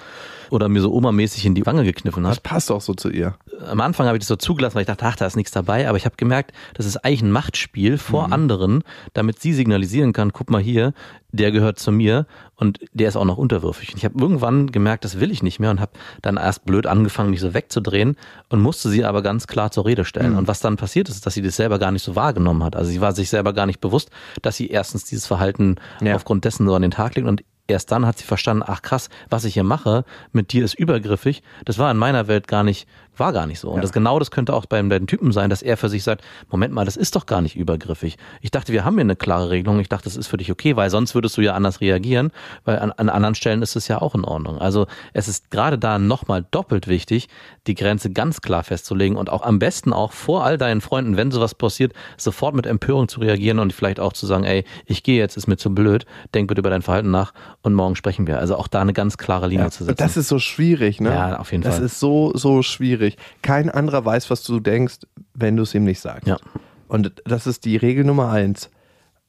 Oder mir so omamäßig in die Wange gekniffen Das hat. passt auch so zu ihr. Am Anfang habe ich das so zugelassen, weil ich dachte, ach, da ist nichts dabei. Aber ich habe gemerkt, das ist eigentlich ein Machtspiel vor anderen, damit sie signalisieren kann, guck mal hier, der gehört zu mir und der ist auch noch unterwürfig. Und ich habe irgendwann gemerkt, das will ich nicht mehr und habe dann erst blöd angefangen, mich so wegzudrehen und musste sie aber ganz klar zur Rede stellen. Und was dann passiert ist, ist, dass sie das selber gar nicht so wahrgenommen hat. Also sie war sich selber gar nicht bewusst, dass sie erstens dieses Verhalten Ja. aufgrund dessen so an den Tag legt und erst dann hat sie verstanden, ach krass, was ich hier mache, mit dir ist übergriffig. Das war in meiner Welt gar nicht, war gar nicht so. Und das genau das könnte auch beim beim Typen sein, dass er für sich sagt, Moment mal, das ist doch gar nicht übergriffig. Ich dachte, wir haben hier eine klare Regelung. Ich dachte, das ist für dich okay, weil sonst würdest du ja anders reagieren, weil an, an anderen Stellen ist es ja auch in Ordnung. Also es ist gerade da nochmal doppelt wichtig, die Grenze ganz klar festzulegen und auch am besten auch vor all deinen Freunden, wenn sowas passiert, sofort mit Empörung zu reagieren und vielleicht auch zu sagen, ey, ich gehe jetzt, ist mir zu blöd, denk bitte über dein Verhalten nach und morgen sprechen wir. Also auch da eine ganz klare Linie zu setzen. Das ist so schwierig, ne? Ja, auf jeden das Fall. Das ist so, so schwierig. Kein anderer weiß, was du denkst, wenn du es ihm nicht sagst. Ja. Und das ist die Regel Nummer eins.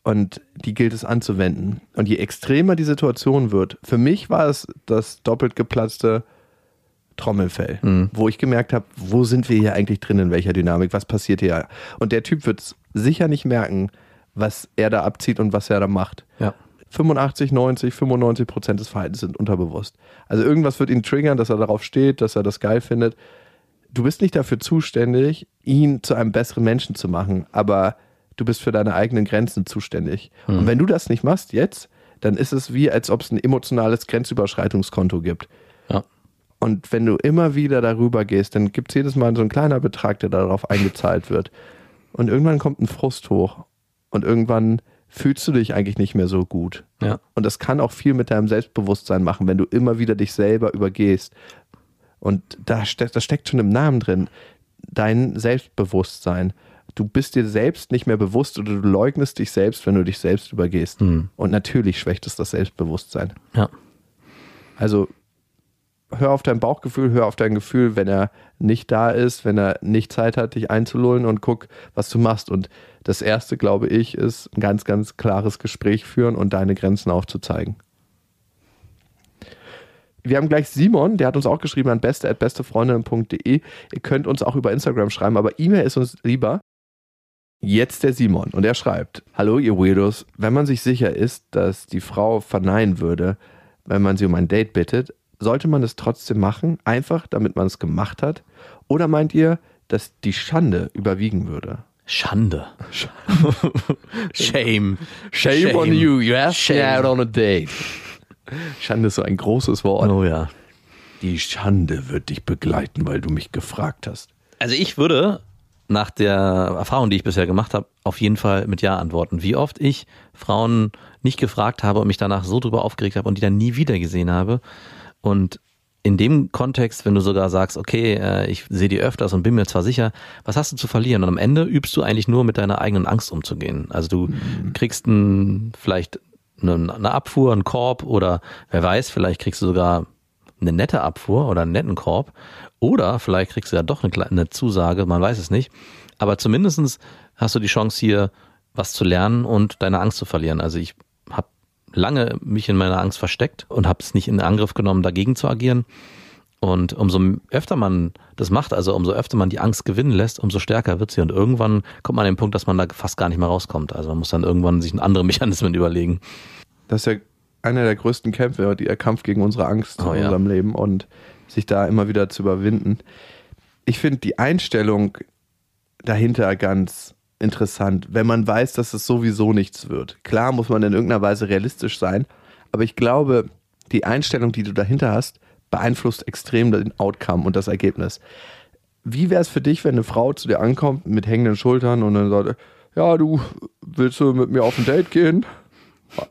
Und die gilt es anzuwenden. Und je extremer die Situation wird, für mich war es das doppelt geplatzte Trommelfell, Mhm. wo ich gemerkt habe, wo sind wir hier eigentlich drin, in welcher Dynamik, was passiert hier? Und der Typ wird es sicher nicht merken, was er da abzieht und was er da macht. Ja. 85, 90, 95 Prozent des Verhaltens sind unterbewusst. Also irgendwas wird ihn triggern, dass er darauf steht, dass er das geil findet. Du bist nicht dafür zuständig, ihn zu einem besseren Menschen zu machen, aber du bist für deine eigenen Grenzen zuständig. Und wenn du das nicht machst jetzt, dann ist es wie, als ob es ein emotionales Grenzüberschreitungskonto gibt. Ja. Und wenn du immer wieder darüber gehst, dann gibt es jedes Mal so ein kleiner Betrag, der darauf eingezahlt wird. Und irgendwann kommt ein Frust hoch. Und irgendwann fühlst du dich eigentlich nicht mehr so gut. Ja. Und das kann auch viel mit deinem Selbstbewusstsein machen, wenn du immer wieder dich selber übergehst. Und da steckt, das steckt schon im Namen drin. Dein Selbstbewusstsein. Du bist dir selbst nicht mehr bewusst oder du leugnest dich selbst, wenn du dich selbst übergehst. Und natürlich schwächt es das Selbstbewusstsein. Ja. Also hör auf dein Bauchgefühl, hör auf dein Gefühl, wenn er nicht da ist, wenn er nicht Zeit hat, dich einzulullen und guck, was du machst. Und das erste, glaube ich, ist ein ganz, ganz klares Gespräch führen und deine Grenzen aufzuzeigen. Wir haben gleich Simon, der hat uns auch geschrieben an beste.bestefreundin.de. Ihr könnt uns auch über Instagram schreiben, aber E-Mail ist uns lieber. Jetzt der Simon und er schreibt: Hallo, ihr Weirdos. Wenn man sich sicher ist, dass die Frau verneinen würde, wenn man sie um ein Date bittet, sollte man es trotzdem machen, einfach damit man es gemacht hat? Oder meint ihr, dass die Schande überwiegen würde? Schande. Shame. Shame, on you, you asked me Shame. out on a date. Schande ist so ein großes Wort. Oh ja. Die Schande wird dich begleiten, weil du mich gefragt hast. Also ich würde nach der Erfahrung, die ich bisher gemacht habe, auf jeden Fall mit Ja antworten. Wie oft ich Frauen nicht gefragt habe und mich danach so drüber aufgeregt habe und die dann nie wieder gesehen habe. Und in dem Kontext, wenn du sogar sagst, okay, äh, ich sehe die öfters und bin mir zwar sicher, was hast du zu verlieren? Und am Ende übst du eigentlich nur mit deiner eigenen Angst umzugehen. Also du kriegst ein, vielleicht eine, eine Abfuhr, einen Korb oder wer weiß, vielleicht kriegst du sogar eine nette Abfuhr oder einen netten Korb. Oder vielleicht kriegst du ja doch eine, Zusage, man weiß es nicht. Aber zumindestens hast du die Chance hier was zu lernen und deine Angst zu verlieren. Also ich habe lange mich in meiner Angst versteckt und habe es nicht in Angriff genommen, dagegen zu agieren. Und umso öfter man das macht, also umso öfter man die Angst gewinnen lässt, umso stärker wird sie. Und irgendwann kommt man an den Punkt, dass man da fast gar nicht mehr rauskommt. Also man muss dann irgendwann sich andere Mechanismen überlegen. Das ist ja einer der größten Kämpfe, der Kampf gegen unsere Angst Oh in ja. unserem Leben und sich da immer wieder zu überwinden. Ich finde die Einstellung dahinter ganz interessant, wenn man weiß, dass es sowieso nichts wird. Klar muss man in irgendeiner Weise realistisch sein, aber ich glaube, die Einstellung, die du dahinter hast, beeinflusst extrem den Outcome und das Ergebnis. Wie wäre es für dich, wenn eine Frau zu dir ankommt mit hängenden Schultern und dann sagt, ja, du willst du mit mir auf ein Date gehen?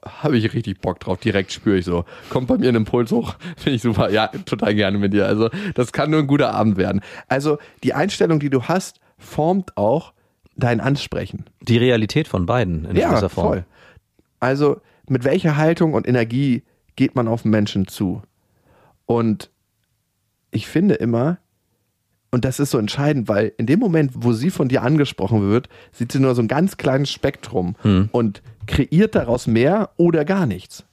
Habe ich richtig Bock drauf, direkt spüre ich so. Kommt bei mir ein Impuls hoch, finde ich super. Ja, total gerne mit dir. Also, das kann nur ein guter Abend werden. Also, die Einstellung, die du hast, formt auch dein Ansprechen. Die Realität von beiden in gewisser Form. voll. Also, mit welcher Haltung und Energie geht man auf Menschen zu? Und ich finde immer, und das ist so entscheidend, weil in dem Moment, wo sie von dir angesprochen wird, sieht sie nur so ein ganz kleines Spektrum und kreiert daraus mehr oder gar nichts.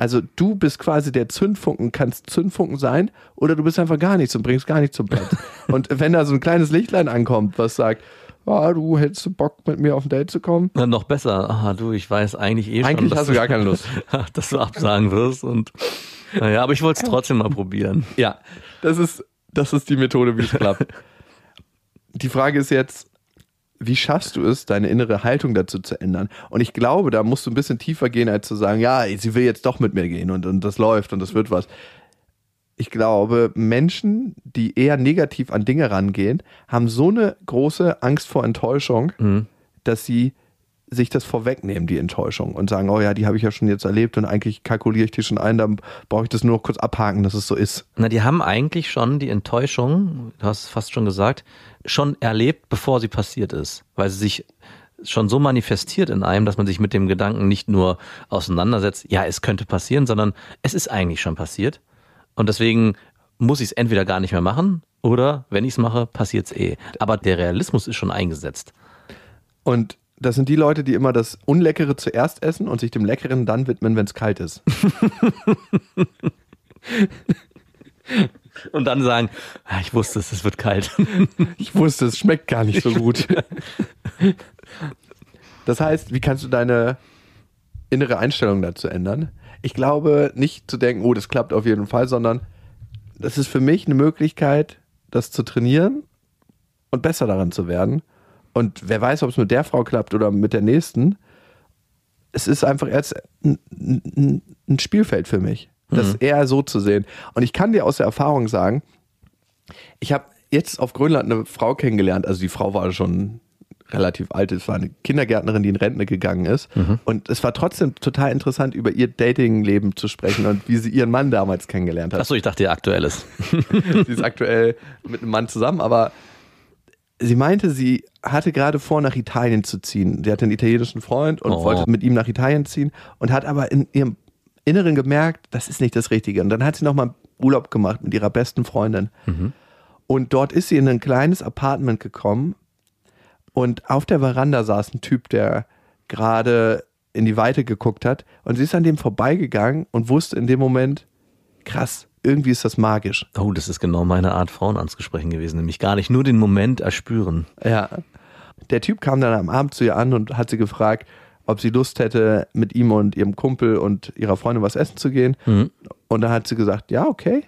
Also du bist quasi der Zündfunken, kannst Zündfunken sein oder du bist einfach gar nichts und bringst gar nichts zum Platz. und wenn da so ein kleines Lichtlein ankommt, was sagt, ah, du hättest du Bock mit mir auf ein Date zu kommen? Na, noch besser. Ah, du, ich weiß eigentlich eh schon. Eigentlich dass hast du gar keine Lust. dass du absagen wirst und naja, aber ich wollte es trotzdem mal probieren. Ja, das ist, das ist die Methode, wie es klappt. die Frage ist jetzt, wie schaffst du es, deine innere Haltung dazu zu ändern? Und ich glaube, da musst du ein bisschen tiefer gehen, als zu sagen, ja, sie will jetzt doch mit mir gehen und, und das läuft und das wird was. Ich glaube, Menschen, die eher negativ an Dinge rangehen, haben so eine große Angst vor Enttäuschung, dass sie sich das vorwegnehmen, die Enttäuschung, und sagen, oh ja, die habe ich ja schon jetzt erlebt und eigentlich kalkuliere ich die schon ein, dann brauche ich das nur kurz abhaken, dass es so ist. Na, die haben eigentlich schon die Enttäuschung, du hast es fast schon gesagt, schon erlebt, bevor sie passiert ist, weil sie sich schon so manifestiert in einem, dass man sich mit dem Gedanken nicht nur auseinandersetzt, ja, es könnte passieren, sondern es ist eigentlich schon passiert. Und deswegen muss ich es entweder gar nicht mehr machen oder wenn ich es mache, passiert es eh. Aber der Realismus ist schon eingesetzt. Und das sind die Leute, die immer das Unleckere zuerst essen und sich dem Leckeren dann widmen, wenn es kalt ist. Und dann sagen, ah, ich wusste es, es wird kalt. Ich wusste, es schmeckt gar nicht so gut. Das heißt, wie kannst du deine innere Einstellung dazu ändern? Ich glaube, nicht zu denken, oh, das klappt auf jeden Fall, sondern das ist für mich eine Möglichkeit, das zu trainieren und besser daran zu werden. Und wer weiß, ob es mit der Frau klappt oder mit der nächsten. Es ist einfach erst ein, ein, ein Spielfeld für mich, das eher so zu sehen. Und ich kann dir aus der Erfahrung sagen, ich habe jetzt auf Grönland eine Frau kennengelernt, also die Frau war schon relativ alt, es war eine Kindergärtnerin, die in Rente gegangen ist. Und es war trotzdem total interessant, über ihr Datingleben zu sprechen und wie sie ihren Mann damals kennengelernt hat. Achso, ich dachte, ihr aktuelles. sie ist aktuell mit einem Mann zusammen, aber sie meinte, sie hatte gerade vor, nach Italien zu ziehen. Sie hatte einen italienischen Freund und Oh. wollte mit ihm nach Italien ziehen und hat aber in ihrem Inneren gemerkt, das ist nicht das Richtige. Und dann hat sie nochmal Urlaub gemacht mit ihrer besten Freundin. Und dort ist sie in ein kleines Apartment gekommen. Und auf der Veranda saß ein Typ, der gerade in die Weite geguckt hat. Und sie ist an dem vorbeigegangen und wusste in dem Moment, krass, irgendwie ist das magisch. Oh, das ist genau meine Art, Frauen anzusprechen gewesen. Nämlich gar nicht nur den Moment erspüren. Ja. Der Typ kam dann am Abend zu ihr an und hat sie gefragt, ob sie Lust hätte, mit ihm und ihrem Kumpel und ihrer Freundin was essen zu gehen. Und da hat sie gesagt, ja, okay.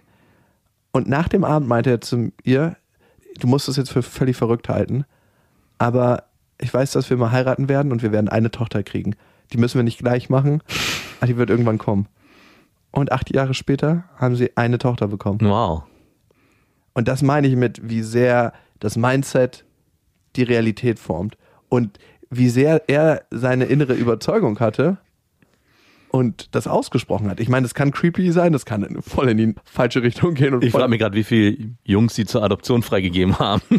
Und nach dem Abend meinte er zu ihr, du musst es jetzt für völlig verrückt halten, aber ich weiß, dass wir mal heiraten werden und wir werden eine Tochter kriegen. Die müssen wir nicht gleich machen, aber die wird irgendwann kommen. Und acht Jahre später haben sie eine Tochter bekommen. Wow. Und das meine ich mit, wie sehr das Mindset die Realität formt und wie sehr er seine innere Überzeugung hatte und das ausgesprochen hat. Ich meine, das kann creepy sein, das kann voll in die falsche Richtung gehen. Und Ich frage mich gerade, wie viele Jungs sie zur Adoption freigegeben haben.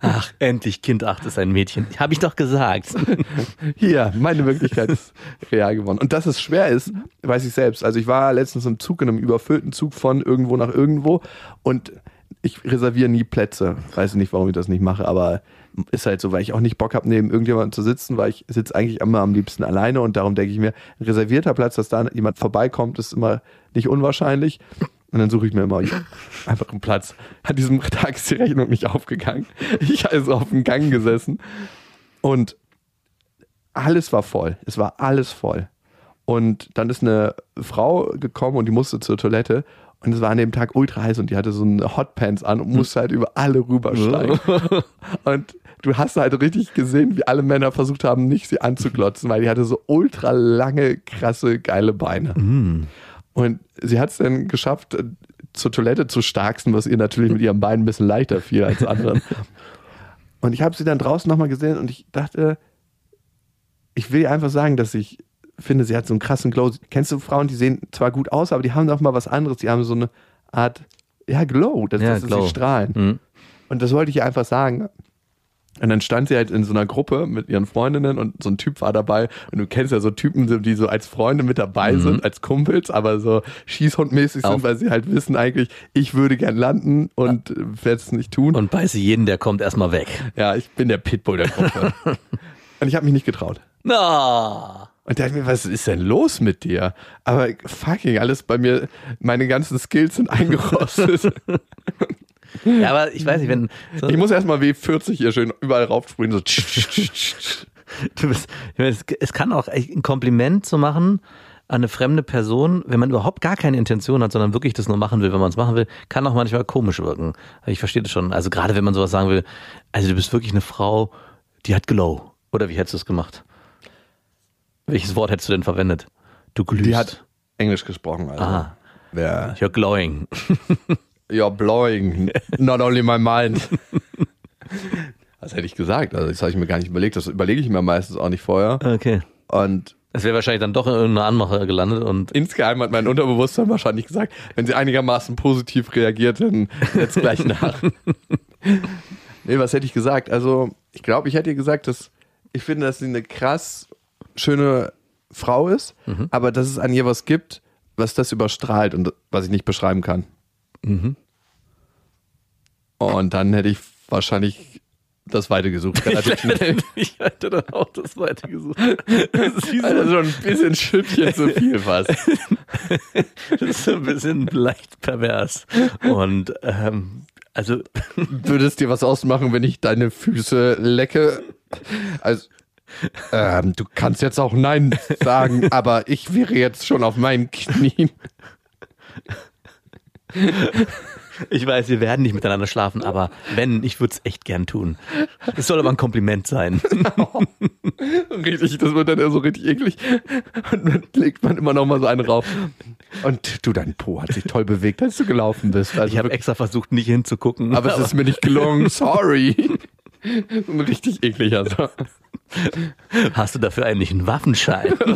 Ach, endlich Kind 8 ist ein Mädchen. Habe ich doch gesagt. hier, meine Wirklichkeit ist real geworden. Und dass es schwer ist, weiß ich selbst. Also ich war letztens im Zug, in einem überfüllten Zug von irgendwo nach irgendwo und ich reserviere nie Plätze. Weiß nicht, warum ich das nicht mache, aber ist halt so, weil ich auch nicht Bock habe, neben irgendjemandem zu sitzen, weil ich sitze eigentlich immer am liebsten alleine und darum denke ich mir, ein reservierter Platz, dass da jemand vorbeikommt, ist immer nicht unwahrscheinlich. Und dann suche ich mir immer einfach einen Platz. An diesem Tag ist die Rechnung nicht aufgegangen. Ich habe also auf dem Gang gesessen und alles war voll. Es war alles voll. Und dann ist eine Frau gekommen und die musste zur Toilette. Und es war an dem Tag ultra heiß und die hatte so eine Hotpants an und musste halt über alle rübersteigen. und du hast halt richtig gesehen, wie alle Männer versucht haben, nicht sie anzuglotzen, weil die hatte so ultra lange, krasse, geile Beine. Und sie hat es dann geschafft, äh, zur Toilette zu starksten, was ihr natürlich mit ihrem Bein ein bisschen leichter fiel als anderen. Und ich habe sie dann draußen nochmal gesehen und ich dachte, ich will ihr einfach sagen, dass ich finde, sie hat so einen krassen Glow. Kennst du Frauen, die sehen zwar gut aus, aber die haben noch mal was anderes. Die haben so eine Art, ja, Glow. Das, Ja, das ist Glow. sie strahlen. Mhm. Und das wollte ich ihr einfach sagen. Und dann stand sie halt in so einer Gruppe mit ihren Freundinnen und so ein Typ war dabei. Und du kennst ja so Typen, die so als Freunde mit dabei Mhm. sind, als Kumpels, aber so schießhundmäßig sind, Auf- weil sie halt wissen eigentlich, ich würde gern landen und werde es nicht tun. Und beiße jeden, der kommt, erstmal weg. ja, ich bin der Pitbull der Gruppe. und ich habe mich nicht getraut. Na. Und dachte mir, was ist denn los mit dir? Aber fucking alles bei mir, meine ganzen Skills sind eingerostet. Ja, aber ich weiß nicht, wenn. So, ich muss erstmal W40 hier schön überall raufsprühen. So. du bist, ich meine, es, es kann auch ein Kompliment zu machen an eine fremde Person, wenn man überhaupt gar keine Intention hat, sondern wirklich das nur machen will, wenn man es machen will, kann auch manchmal komisch wirken. Ich verstehe das schon. Also gerade wenn man sowas sagen will, also du bist wirklich eine Frau, die hat Glow. Oder wie hättest du es gemacht? Welches Wort hättest du denn verwendet? Du glühst. Die hat Englisch gesprochen. Also. Ah. Ja. You're glowing. You're blowing, not only my mind. Was hätte ich gesagt? Also das habe ich mir gar nicht überlegt. Das überlege ich mir meistens auch nicht vorher. Okay. Und Es wäre wahrscheinlich dann doch in irgendeiner Anmache gelandet und insgeheim hat mein Unterbewusstsein wahrscheinlich gesagt, wenn sie einigermaßen positiv reagiert, dann jetzt gleich nach. nee, was hätte ich gesagt? Also, ich glaube, ich hätte ihr gesagt, dass ich finde, dass sie eine krass schöne Frau ist, aber dass es an ihr was gibt, was das überstrahlt und was ich nicht beschreiben kann. Und dann hätte ich wahrscheinlich das Weite gesucht, relativ schnell. ich hätte dann auch das weiter gesucht. Also schon ein bisschen Schüppchen zu viel fast. Das ist so ein bisschen leicht pervers. Und ähm, also Würde es dir was ausmachen, wenn ich deine Füße lecke? Also, ähm, du kannst jetzt auch Nein sagen, aber ich wäre jetzt schon auf meinen Knien. ich weiß, wir werden nicht miteinander schlafen, aber wenn, ich würde es echt gern tun. Es soll aber ein Kompliment sein. Richtig, das wird dann ja so richtig eklig. Und dann legt man immer noch mal so einen rauf. Und du, dein Po hat sich toll bewegt, als du gelaufen bist. Also Ich habe extra versucht, nicht hinzugucken. aber es ist mir nicht gelungen, sorry. Ein richtig ekliger. So. Hast du dafür eigentlich einen Waffenschein?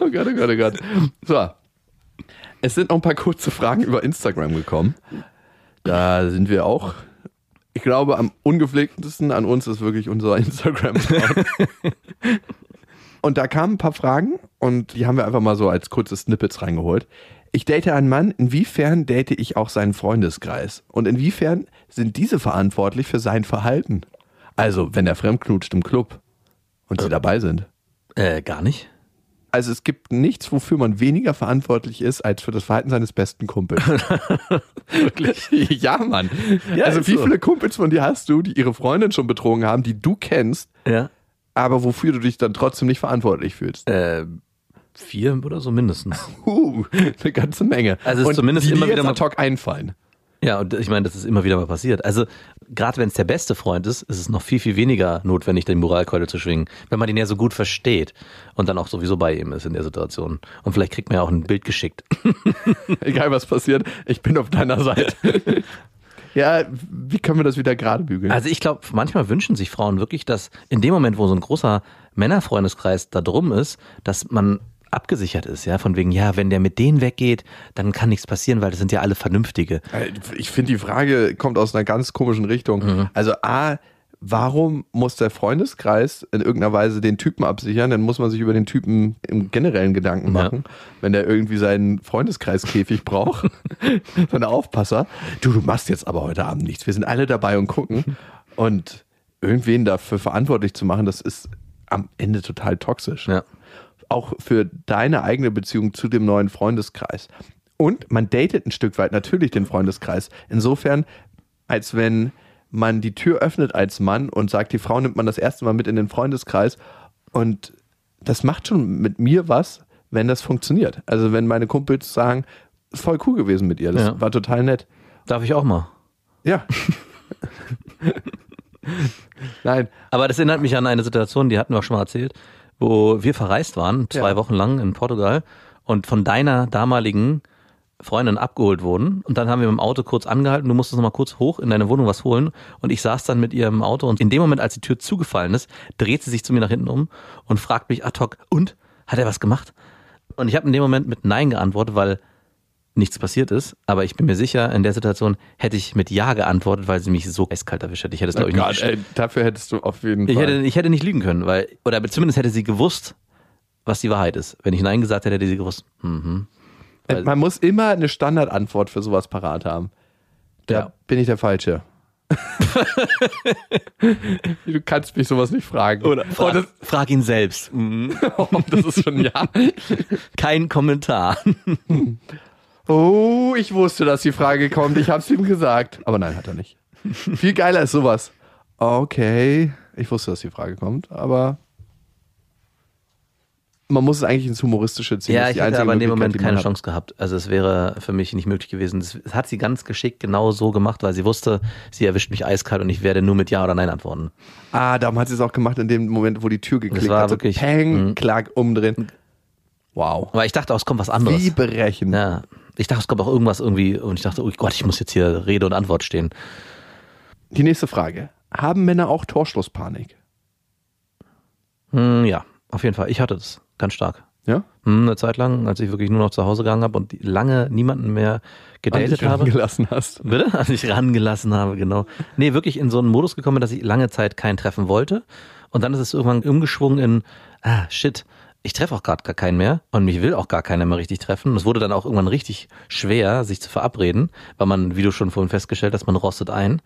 Oh Gott, oh Gott, oh Gott. So. Es sind noch ein paar kurze Fragen über Instagram gekommen. Da sind wir auch. Ich glaube, am ungepflegtesten an uns ist wirklich unser Instagram. Und da kamen ein paar Fragen und die haben wir einfach mal so als kurze Snippets reingeholt. Ich date einen Mann, inwiefern date ich auch seinen Freundeskreis? Und inwiefern sind diese verantwortlich für sein Verhalten? Also, wenn er fremdknutscht im Club und sie dabei sind. Äh, gar nicht. Also es gibt nichts, wofür man weniger verantwortlich ist, als für das Verhalten seines besten Kumpels. Wirklich? ja, Mann. Ja, also ist wie so. viele Kumpels von dir hast du, die ihre Freundin schon betrogen haben, die du kennst, Ja. aber wofür du dich dann trotzdem nicht verantwortlich fühlst? Äh, vier oder so mindestens. Uh, eine ganze Menge. Also es ist Und zumindest die immer wieder mal- hoc einfallen. Ja, und ich meine, das ist immer wieder mal passiert. Also, gerade wenn es der beste Freund ist, ist es noch viel, viel weniger notwendig, den Moralkeule zu schwingen, wenn man den ja so gut versteht und dann auch sowieso bei ihm ist in der Situation. Und vielleicht kriegt man ja auch ein Bild geschickt. Egal was passiert, ich bin auf deiner Seite. ja, wie können wir das wieder gerade bügeln? Also ich glaube, manchmal wünschen sich Frauen wirklich, dass in dem Moment, wo so ein großer Männerfreundeskreis da drum ist, dass man abgesichert ist, ja, von wegen, ja, wenn der mit denen weggeht, dann kann nichts passieren, weil das sind ja alle Vernünftige. Äh, Ich finde, die Frage kommt aus einer ganz komischen Richtung. Mhm. Also A, warum muss der Freundeskreis in irgendeiner Weise den Typen absichern? Dann muss man sich über den Typen im generellen Gedanken Ja. machen, wenn der irgendwie seinen Freundeskreiskäfig braucht. Seine Aufpasser. Du, du machst jetzt aber heute Abend nichts. Wir sind alle dabei und gucken. Und irgendwen dafür verantwortlich zu machen, das ist am Ende total toxisch Ja. Auch für deine eigene Beziehung zu dem neuen Freundeskreis. Und man datet ein Stück weit natürlich den Freundeskreis. Insofern, als wenn man die Tür öffnet als Mann und sagt, die Frau nimmt man das erste Mal mit in den Freundeskreis. Und das macht schon mit mir was, wenn das funktioniert. Also wenn meine Kumpels sagen, voll cool gewesen mit ihr, das Ja. war total nett. Darf ich auch mal? Ja. Nein, Aber das erinnert mich an eine Situation, die hatten wir auch schon mal erzählt, wo wir verreist waren, zwei Ja. Wochen lang in Portugal und von deiner damaligen Freundin abgeholt wurden. Und dann haben wir im Auto kurz angehalten, du musstest noch mal kurz hoch in deine Wohnung was holen. Und ich saß dann mit ihr im Auto und in dem Moment, als die Tür zugefallen ist, dreht sie sich zu mir nach hinten um und fragt mich ad hoc, und? Hat er was gemacht? Und ich habe in dem Moment mit Nein geantwortet, weil nichts passiert ist. Aber ich bin mir sicher, in der Situation hätte ich mit Ja geantwortet, weil sie mich so eiskalt erwischt hätte. Ich hätte es, oh glaube ich, nicht ey, dafür hättest du auf jeden ich Fall. hätte, ich hätte nicht lügen können, weil, oder zumindest hätte sie gewusst, was die Wahrheit ist. Wenn ich Nein gesagt hätte, hätte sie gewusst. Mhm. Weil- Man muss immer eine Standardantwort für sowas parat haben. Da Ja. bin ich der Falsche. du kannst mich sowas nicht fragen. Oder oh, frag, das, frag ihn selbst. Mhm. oh, das ist schon ja. Kein Kommentar. Oh, ich wusste, dass die Frage kommt. Ich hab's ihm gesagt. Aber nein, hat er nicht. Viel geiler ist sowas. Okay, ich wusste, dass die Frage kommt, aber man muss es eigentlich ins Humoristische ziehen. Ja, ich hätte aber in dem Moment keine. Chance gehabt. Also es wäre für mich nicht möglich gewesen. Das hat sie ganz geschickt genau so gemacht, weil sie wusste, sie erwischt mich eiskalt und ich werde nur mit Ja oder Nein antworten. Ah, darum hat sie es auch gemacht in dem Moment, wo die Tür geklickt hat. Wirklich- Peng, Mhm. klack, umdrehen. Wow. Aber ich dachte auch, es kommt was anderes. Wie berechnen. Ja. Ich dachte, es kommt auch irgendwas irgendwie und ich dachte, oh Gott, ich muss jetzt hier Rede und Antwort stehen. Die nächste Frage. Haben Männer auch Torschlusspanik? Hm, ja, auf jeden Fall. Ich hatte das ganz stark. Ja? Hm, eine Zeit lang, als ich wirklich nur noch zu Hause gegangen habe und lange niemanden mehr gedatet dich habe. gelassen hast. Bitte? Als ich rangelassen habe, genau. Nee, wirklich in so einen Modus gekommen, dass ich lange Zeit keinen treffen wollte. Und dann ist es irgendwann umgeschwungen in, ah, shit, ich treffe auch gerade gar keinen mehr und mich will auch gar keiner mehr richtig treffen. Es wurde dann auch irgendwann richtig schwer, sich zu verabreden, weil man, wie du schon vorhin festgestellt hast, man rostet ein.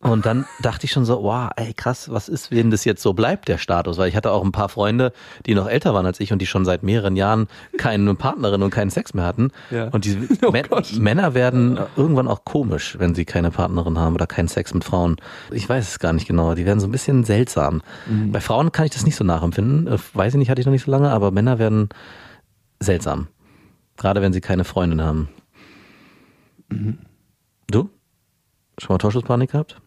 Und dann dachte ich schon so, wow, ey krass, was ist, wenn das jetzt so bleibt, der Status? Weil ich hatte auch ein paar Freunde, die noch älter waren als ich und die schon seit mehreren Jahren keine Partnerin und keinen Sex mehr hatten. Ja. Und die Oh Mä- Gott. Männer werden irgendwann auch komisch, wenn sie keine Partnerin haben oder keinen Sex mit Frauen. Ich weiß es gar nicht genau. Die werden so ein bisschen seltsam. Mhm. Bei Frauen kann ich das nicht so nachempfinden. Äh, Weiß ich nicht, hatte ich noch nicht so lange, aber Männer werden seltsam. Gerade wenn sie keine Freundin haben. Mhm. Du? Schon mal Torschusspanik gehabt?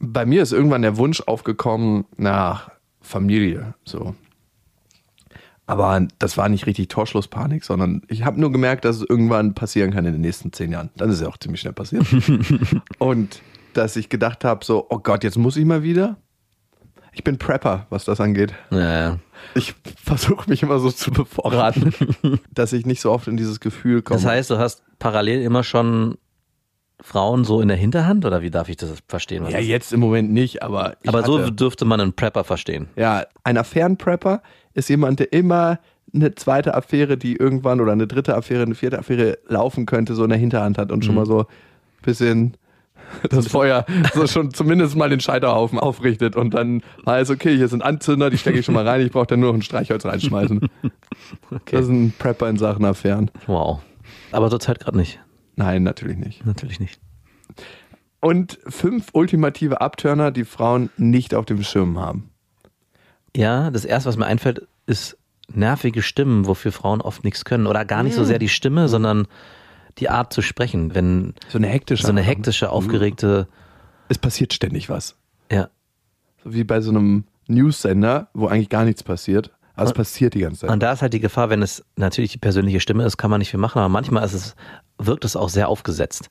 Bei mir ist irgendwann der Wunsch aufgekommen nach Familie. So. Aber das war nicht richtig Torschlusspanik, sondern ich habe nur gemerkt, dass es irgendwann passieren kann in den nächsten zehn Jahren. Dann ist es ja auch ziemlich schnell passiert. Und dass ich gedacht habe, so, oh Gott, jetzt muss ich mal wieder. Ich bin Prepper, was das angeht. Ja, ja. Ich versuche mich immer so zu bevorraten, dass ich nicht so oft in dieses Gefühl komme. Das heißt, du hast parallel immer schon Frauen so in der Hinterhand oder wie darf ich das verstehen? Ja, jetzt im Moment nicht, aber. Aber so hatte- dürfte man einen Prepper verstehen. Ja, ein Affärenprepper ist jemand, der immer eine zweite Affäre, die irgendwann oder eine dritte Affäre, eine vierte Affäre laufen könnte, so in der Hinterhand hat und schon mal so ein bisschen das Feuer so schon zumindest mal den Scheiterhaufen aufrichtet und dann weiß, okay, hier sind Anzünder, die stecke ich schon mal rein, ich brauche dann nur noch ein Streichholz reinschmeißen. Das ist ein Prepper in Sachen Affären. Wow. Aber zurzeit gerade nicht. Nein, natürlich nicht. Natürlich nicht. Und fünf ultimative Abturner, die Frauen nicht auf dem Schirm haben. Ja, das erste, was mir einfällt, ist nervige Stimmen, wofür Frauen oft nichts können. Oder gar nicht so sehr die Stimme, sondern die Art zu sprechen. Wenn So eine hektische. so eine hektische, aufgeregte, Es passiert ständig was. ja. So wie bei so einem News-Sender, wo eigentlich gar nichts passiert. Es passiert die ganze Zeit. Und da ist halt die Gefahr, wenn es natürlich die persönliche Stimme ist, kann man nicht viel machen, aber manchmal ist es, wirkt es auch sehr aufgesetzt.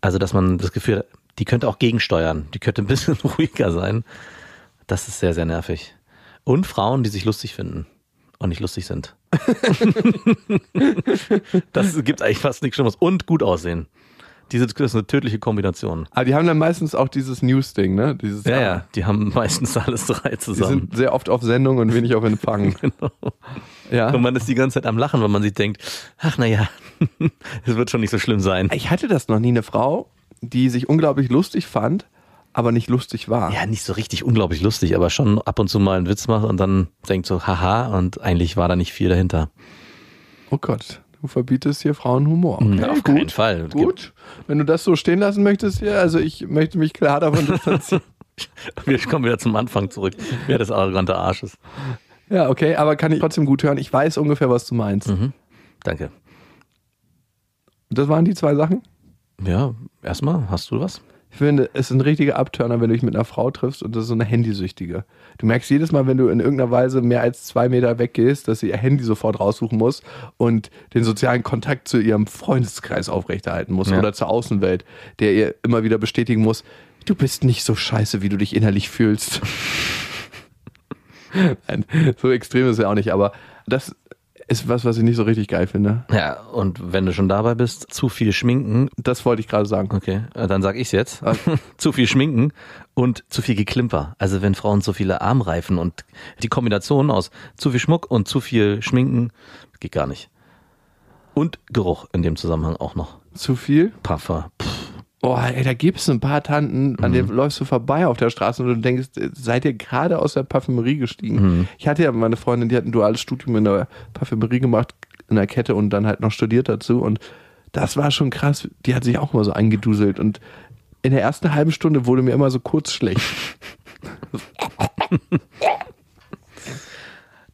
Also, dass man das Gefühl hat, die könnte auch gegensteuern, die könnte ein bisschen ruhiger sein. Das ist sehr, sehr nervig. Und Frauen, die sich lustig finden und nicht lustig sind. das gibt eigentlich fast nichts Schlimmes. Und gut aussehen. Diese, das ist eine tödliche Kombination. Aber die haben dann meistens auch dieses News-Ding, ne? Dieses, Ja, ja, die haben meistens alles drei Die zusammen. sind sehr oft auf Sendung und wenig auf Empfang. Ja. Und man ist die ganze Zeit am Lachen, weil man sich denkt, ach naja, es wird schon nicht so schlimm sein. Ich hatte das noch nie, eine Frau, die sich unglaublich lustig fand, aber nicht lustig war. Ja, nicht so richtig unglaublich lustig, aber schon ab und zu mal einen Witz macht und dann denkt so, haha, und eigentlich war da nicht viel dahinter. Oh Gott, du verbietest hier Frauen Humor. Okay, Na, auf gut. keinen Fall. Gut, wenn du das so stehen lassen möchtest hier, also ich möchte mich klar davon distanzieren. Wir kommen wieder zum Anfang zurück, wer das arrogante Arsch ist. ja, okay, aber kann ich trotzdem gut hören. Ich weiß ungefähr, was du meinst. Mhm. Danke. Das waren die zwei Sachen. Ja, erstmal, hast du was? Ich finde, es ist ein richtiger Abturner, wenn du dich mit einer Frau triffst und das ist so eine Handysüchtige. Du merkst jedes Mal, wenn du in irgendeiner Weise mehr als zwei Meter weggehst, dass sie ihr Handy sofort raussuchen muss und den sozialen Kontakt zu ihrem Freundeskreis aufrechterhalten muss Ja. oder zur Außenwelt, der ihr immer wieder bestätigen muss, du bist nicht so scheiße, wie du dich innerlich fühlst. Nein, so extrem ist es ja auch nicht, aber das ist was, was ich nicht so richtig geil finde. Ja, und wenn du schon dabei bist, zu viel schminken, Das wollte ich gerade sagen. okay, äh, dann sag ich's jetzt. zu viel schminken und zu viel Geklimper. Also wenn Frauen zu viele Armreifen und die Kombination aus zu viel Schmuck und zu viel Schminken geht gar nicht. Und Geruch in dem Zusammenhang auch noch. Zu viel? Parfum. Pff, Oh, ey, da gibt's ein paar Tanten, an denen läufst du vorbei auf der Straße und du denkst, äh, seid ihr gerade aus der Parfümerie gestiegen? Ich hatte ja meine Freundin, die hat ein duales Studium in der Parfümerie gemacht, in der Kette und dann halt noch studiert dazu und das war schon krass. Die hat sich auch immer so eingeduselt und in der ersten halben Stunde wurde mir immer so kurz schlecht.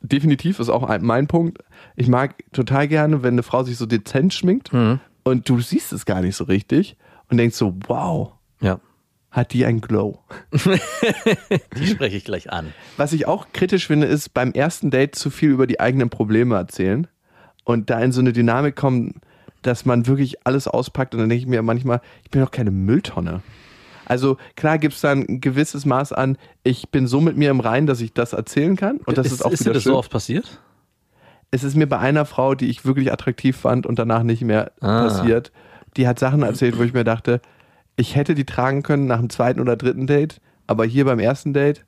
Definitiv ist auch ein, mein Punkt. Ich mag total gerne, wenn eine Frau sich so dezent schminkt und du siehst es gar nicht so richtig und denkst so, wow, Ja, hat die ein Glow. die spreche ich gleich an. Was ich auch kritisch finde, ist beim ersten Date zu viel über die eigenen Probleme erzählen und da in so eine Dynamik kommen, dass man wirklich alles auspackt und dann denke ich mir manchmal, ich bin doch keine Mülltonne. Also klar gibt es da ein gewisses Maß an, ich bin so mit mir im Reinen, dass ich das erzählen kann und das ist, auch ist dir wieder das schön. so oft passiert? es ist mir bei einer Frau, die ich wirklich attraktiv fand und danach nicht mehr Ah. passiert, die hat Sachen erzählt, wo ich mir dachte, ich hätte die tragen können nach dem zweiten oder dritten Date, aber hier beim ersten Date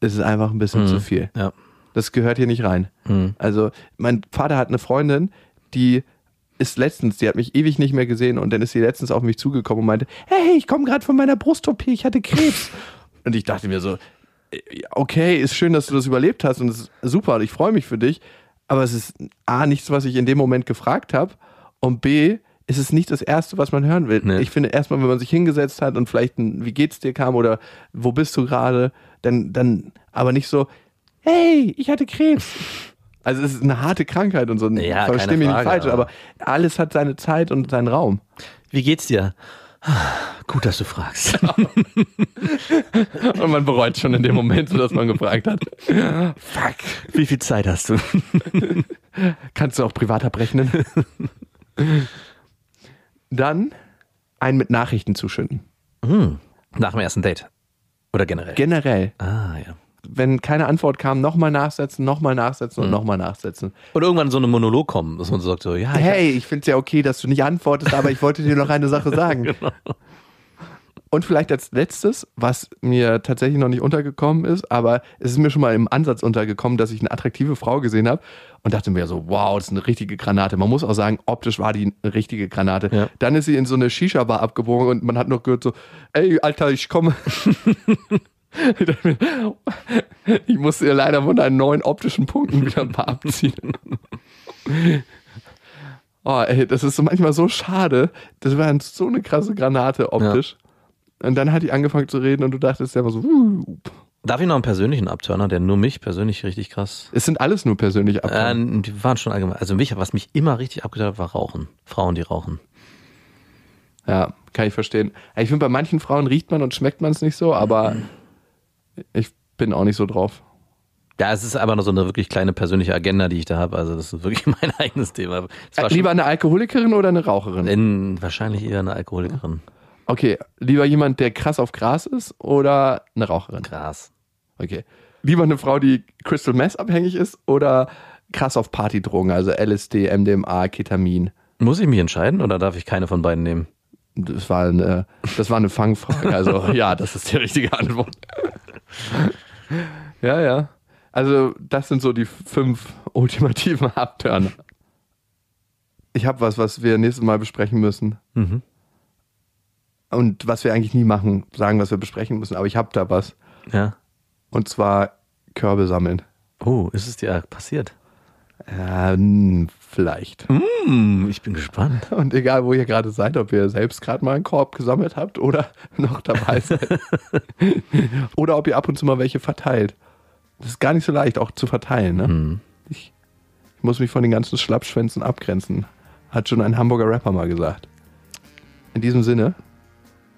ist es einfach ein bisschen zu viel. Ja. Das gehört hier nicht rein. Also mein Vater hat eine Freundin, die ist letztens, die hat mich ewig nicht mehr gesehen und dann ist sie letztens auf mich zugekommen und meinte, hey, ich komme gerade von meiner Brust-OP, ich hatte Krebs. und ich dachte mir so, okay, ist schön, dass du das überlebt hast und es ist super und ich freue mich für dich, aber es ist A, nichts, was ich in dem Moment gefragt habe und B, ist es nicht das Erste, was man hören will. Nee. Ich finde erstmal, wenn man sich hingesetzt hat und vielleicht ein Wie geht's dir kam oder wo bist du gerade, dann, dann aber nicht so, hey, ich hatte Krebs. Also es ist eine harte Krankheit und so. Ja, Versteh keine mich nicht falsch, aber aber- alles hat seine Zeit und seinen Raum. Wie geht's dir? Gut, dass du fragst. Und man bereut schon in dem Moment, so dass man gefragt hat. Fuck. Wie viel Zeit hast du? Kannst du auch privat abrechnen? Dann einen mit Nachrichten zuschütten. Nach dem ersten Date. Oder generell. Generell. ah, ja. wenn keine Antwort kam, nochmal nachsetzen, nochmal nachsetzen und nochmal nachsetzen. Und irgendwann so eine Monolog kommen, dass man so sagt so, ja, ich Hey, ich finde es ja okay, dass du nicht antwortest, aber ich wollte dir noch eine Sache sagen. Genau. Und vielleicht als letztes, was mir tatsächlich noch nicht untergekommen ist, aber es ist mir schon mal im Ansatz untergekommen, dass ich eine attraktive Frau gesehen habe und dachte mir so, wow, das ist eine richtige Granate. Man muss auch sagen, optisch war die eine richtige Granate. Ja. Dann ist sie in so eine Shisha-Bar abgebogen und man hat noch gehört so, ey, Alter, ich komme. Ich musste ihr leider von deinen neuen optischen Punkten wieder ein paar abziehen. Oh, ey, das ist so manchmal so schade. Das war so eine krasse Granate optisch. Und dann hat die angefangen zu reden und du dachtest ja so, uh, Darf ich noch einen persönlichen Abturner, der nur mich persönlich richtig krass. es sind alles nur persönliche Äh, Abteilungen. die waren schon allgemein. Also mich, was mich immer richtig abgetan hat, war Rauchen. Frauen, die rauchen. Ja, kann ich verstehen. Ich finde, bei manchen Frauen riecht man und schmeckt man es nicht so, aber ich bin auch nicht so drauf. Ja, es ist aber noch so eine wirklich kleine persönliche Agenda, die ich da habe. Also das ist wirklich mein eigenes Thema. Äh, lieber eine Alkoholikerin oder eine Raucherin? in, wahrscheinlich eher eine Alkoholikerin. Okay, lieber jemand, der krass auf Gras ist oder eine Raucherin? Gras. Okay. Lieber eine Frau, die Crystal Meth abhängig ist oder krass auf Partydrogen, also LSD, MDMA, Ketamin? Muss ich mich entscheiden oder darf ich keine von beiden nehmen? Das war eine, das war eine Fangfrage. Also ja, das ist die richtige Antwort. ja, ja. Also das sind so die fünf ultimativen Abturner. Ich habe was, was wir nächstes Mal besprechen müssen. Mhm. Und was wir eigentlich nie machen, sagen, was wir besprechen müssen. Aber ich habe da was. Ja. Und zwar Körbe sammeln. Oh, ist es dir passiert? Ja, hm, vielleicht. Hm, ich bin gespannt. Und egal, wo ihr gerade seid, ob ihr selbst gerade mal einen Korb gesammelt habt oder noch dabei seid. oder ob ihr ab und zu mal welche verteilt. Das ist gar nicht so leicht, auch zu verteilen. Ne? Hm. Ich, ich muss mich von den ganzen Schlappschwänzen abgrenzen. Hat schon ein Hamburger Rapper mal gesagt. In diesem Sinne,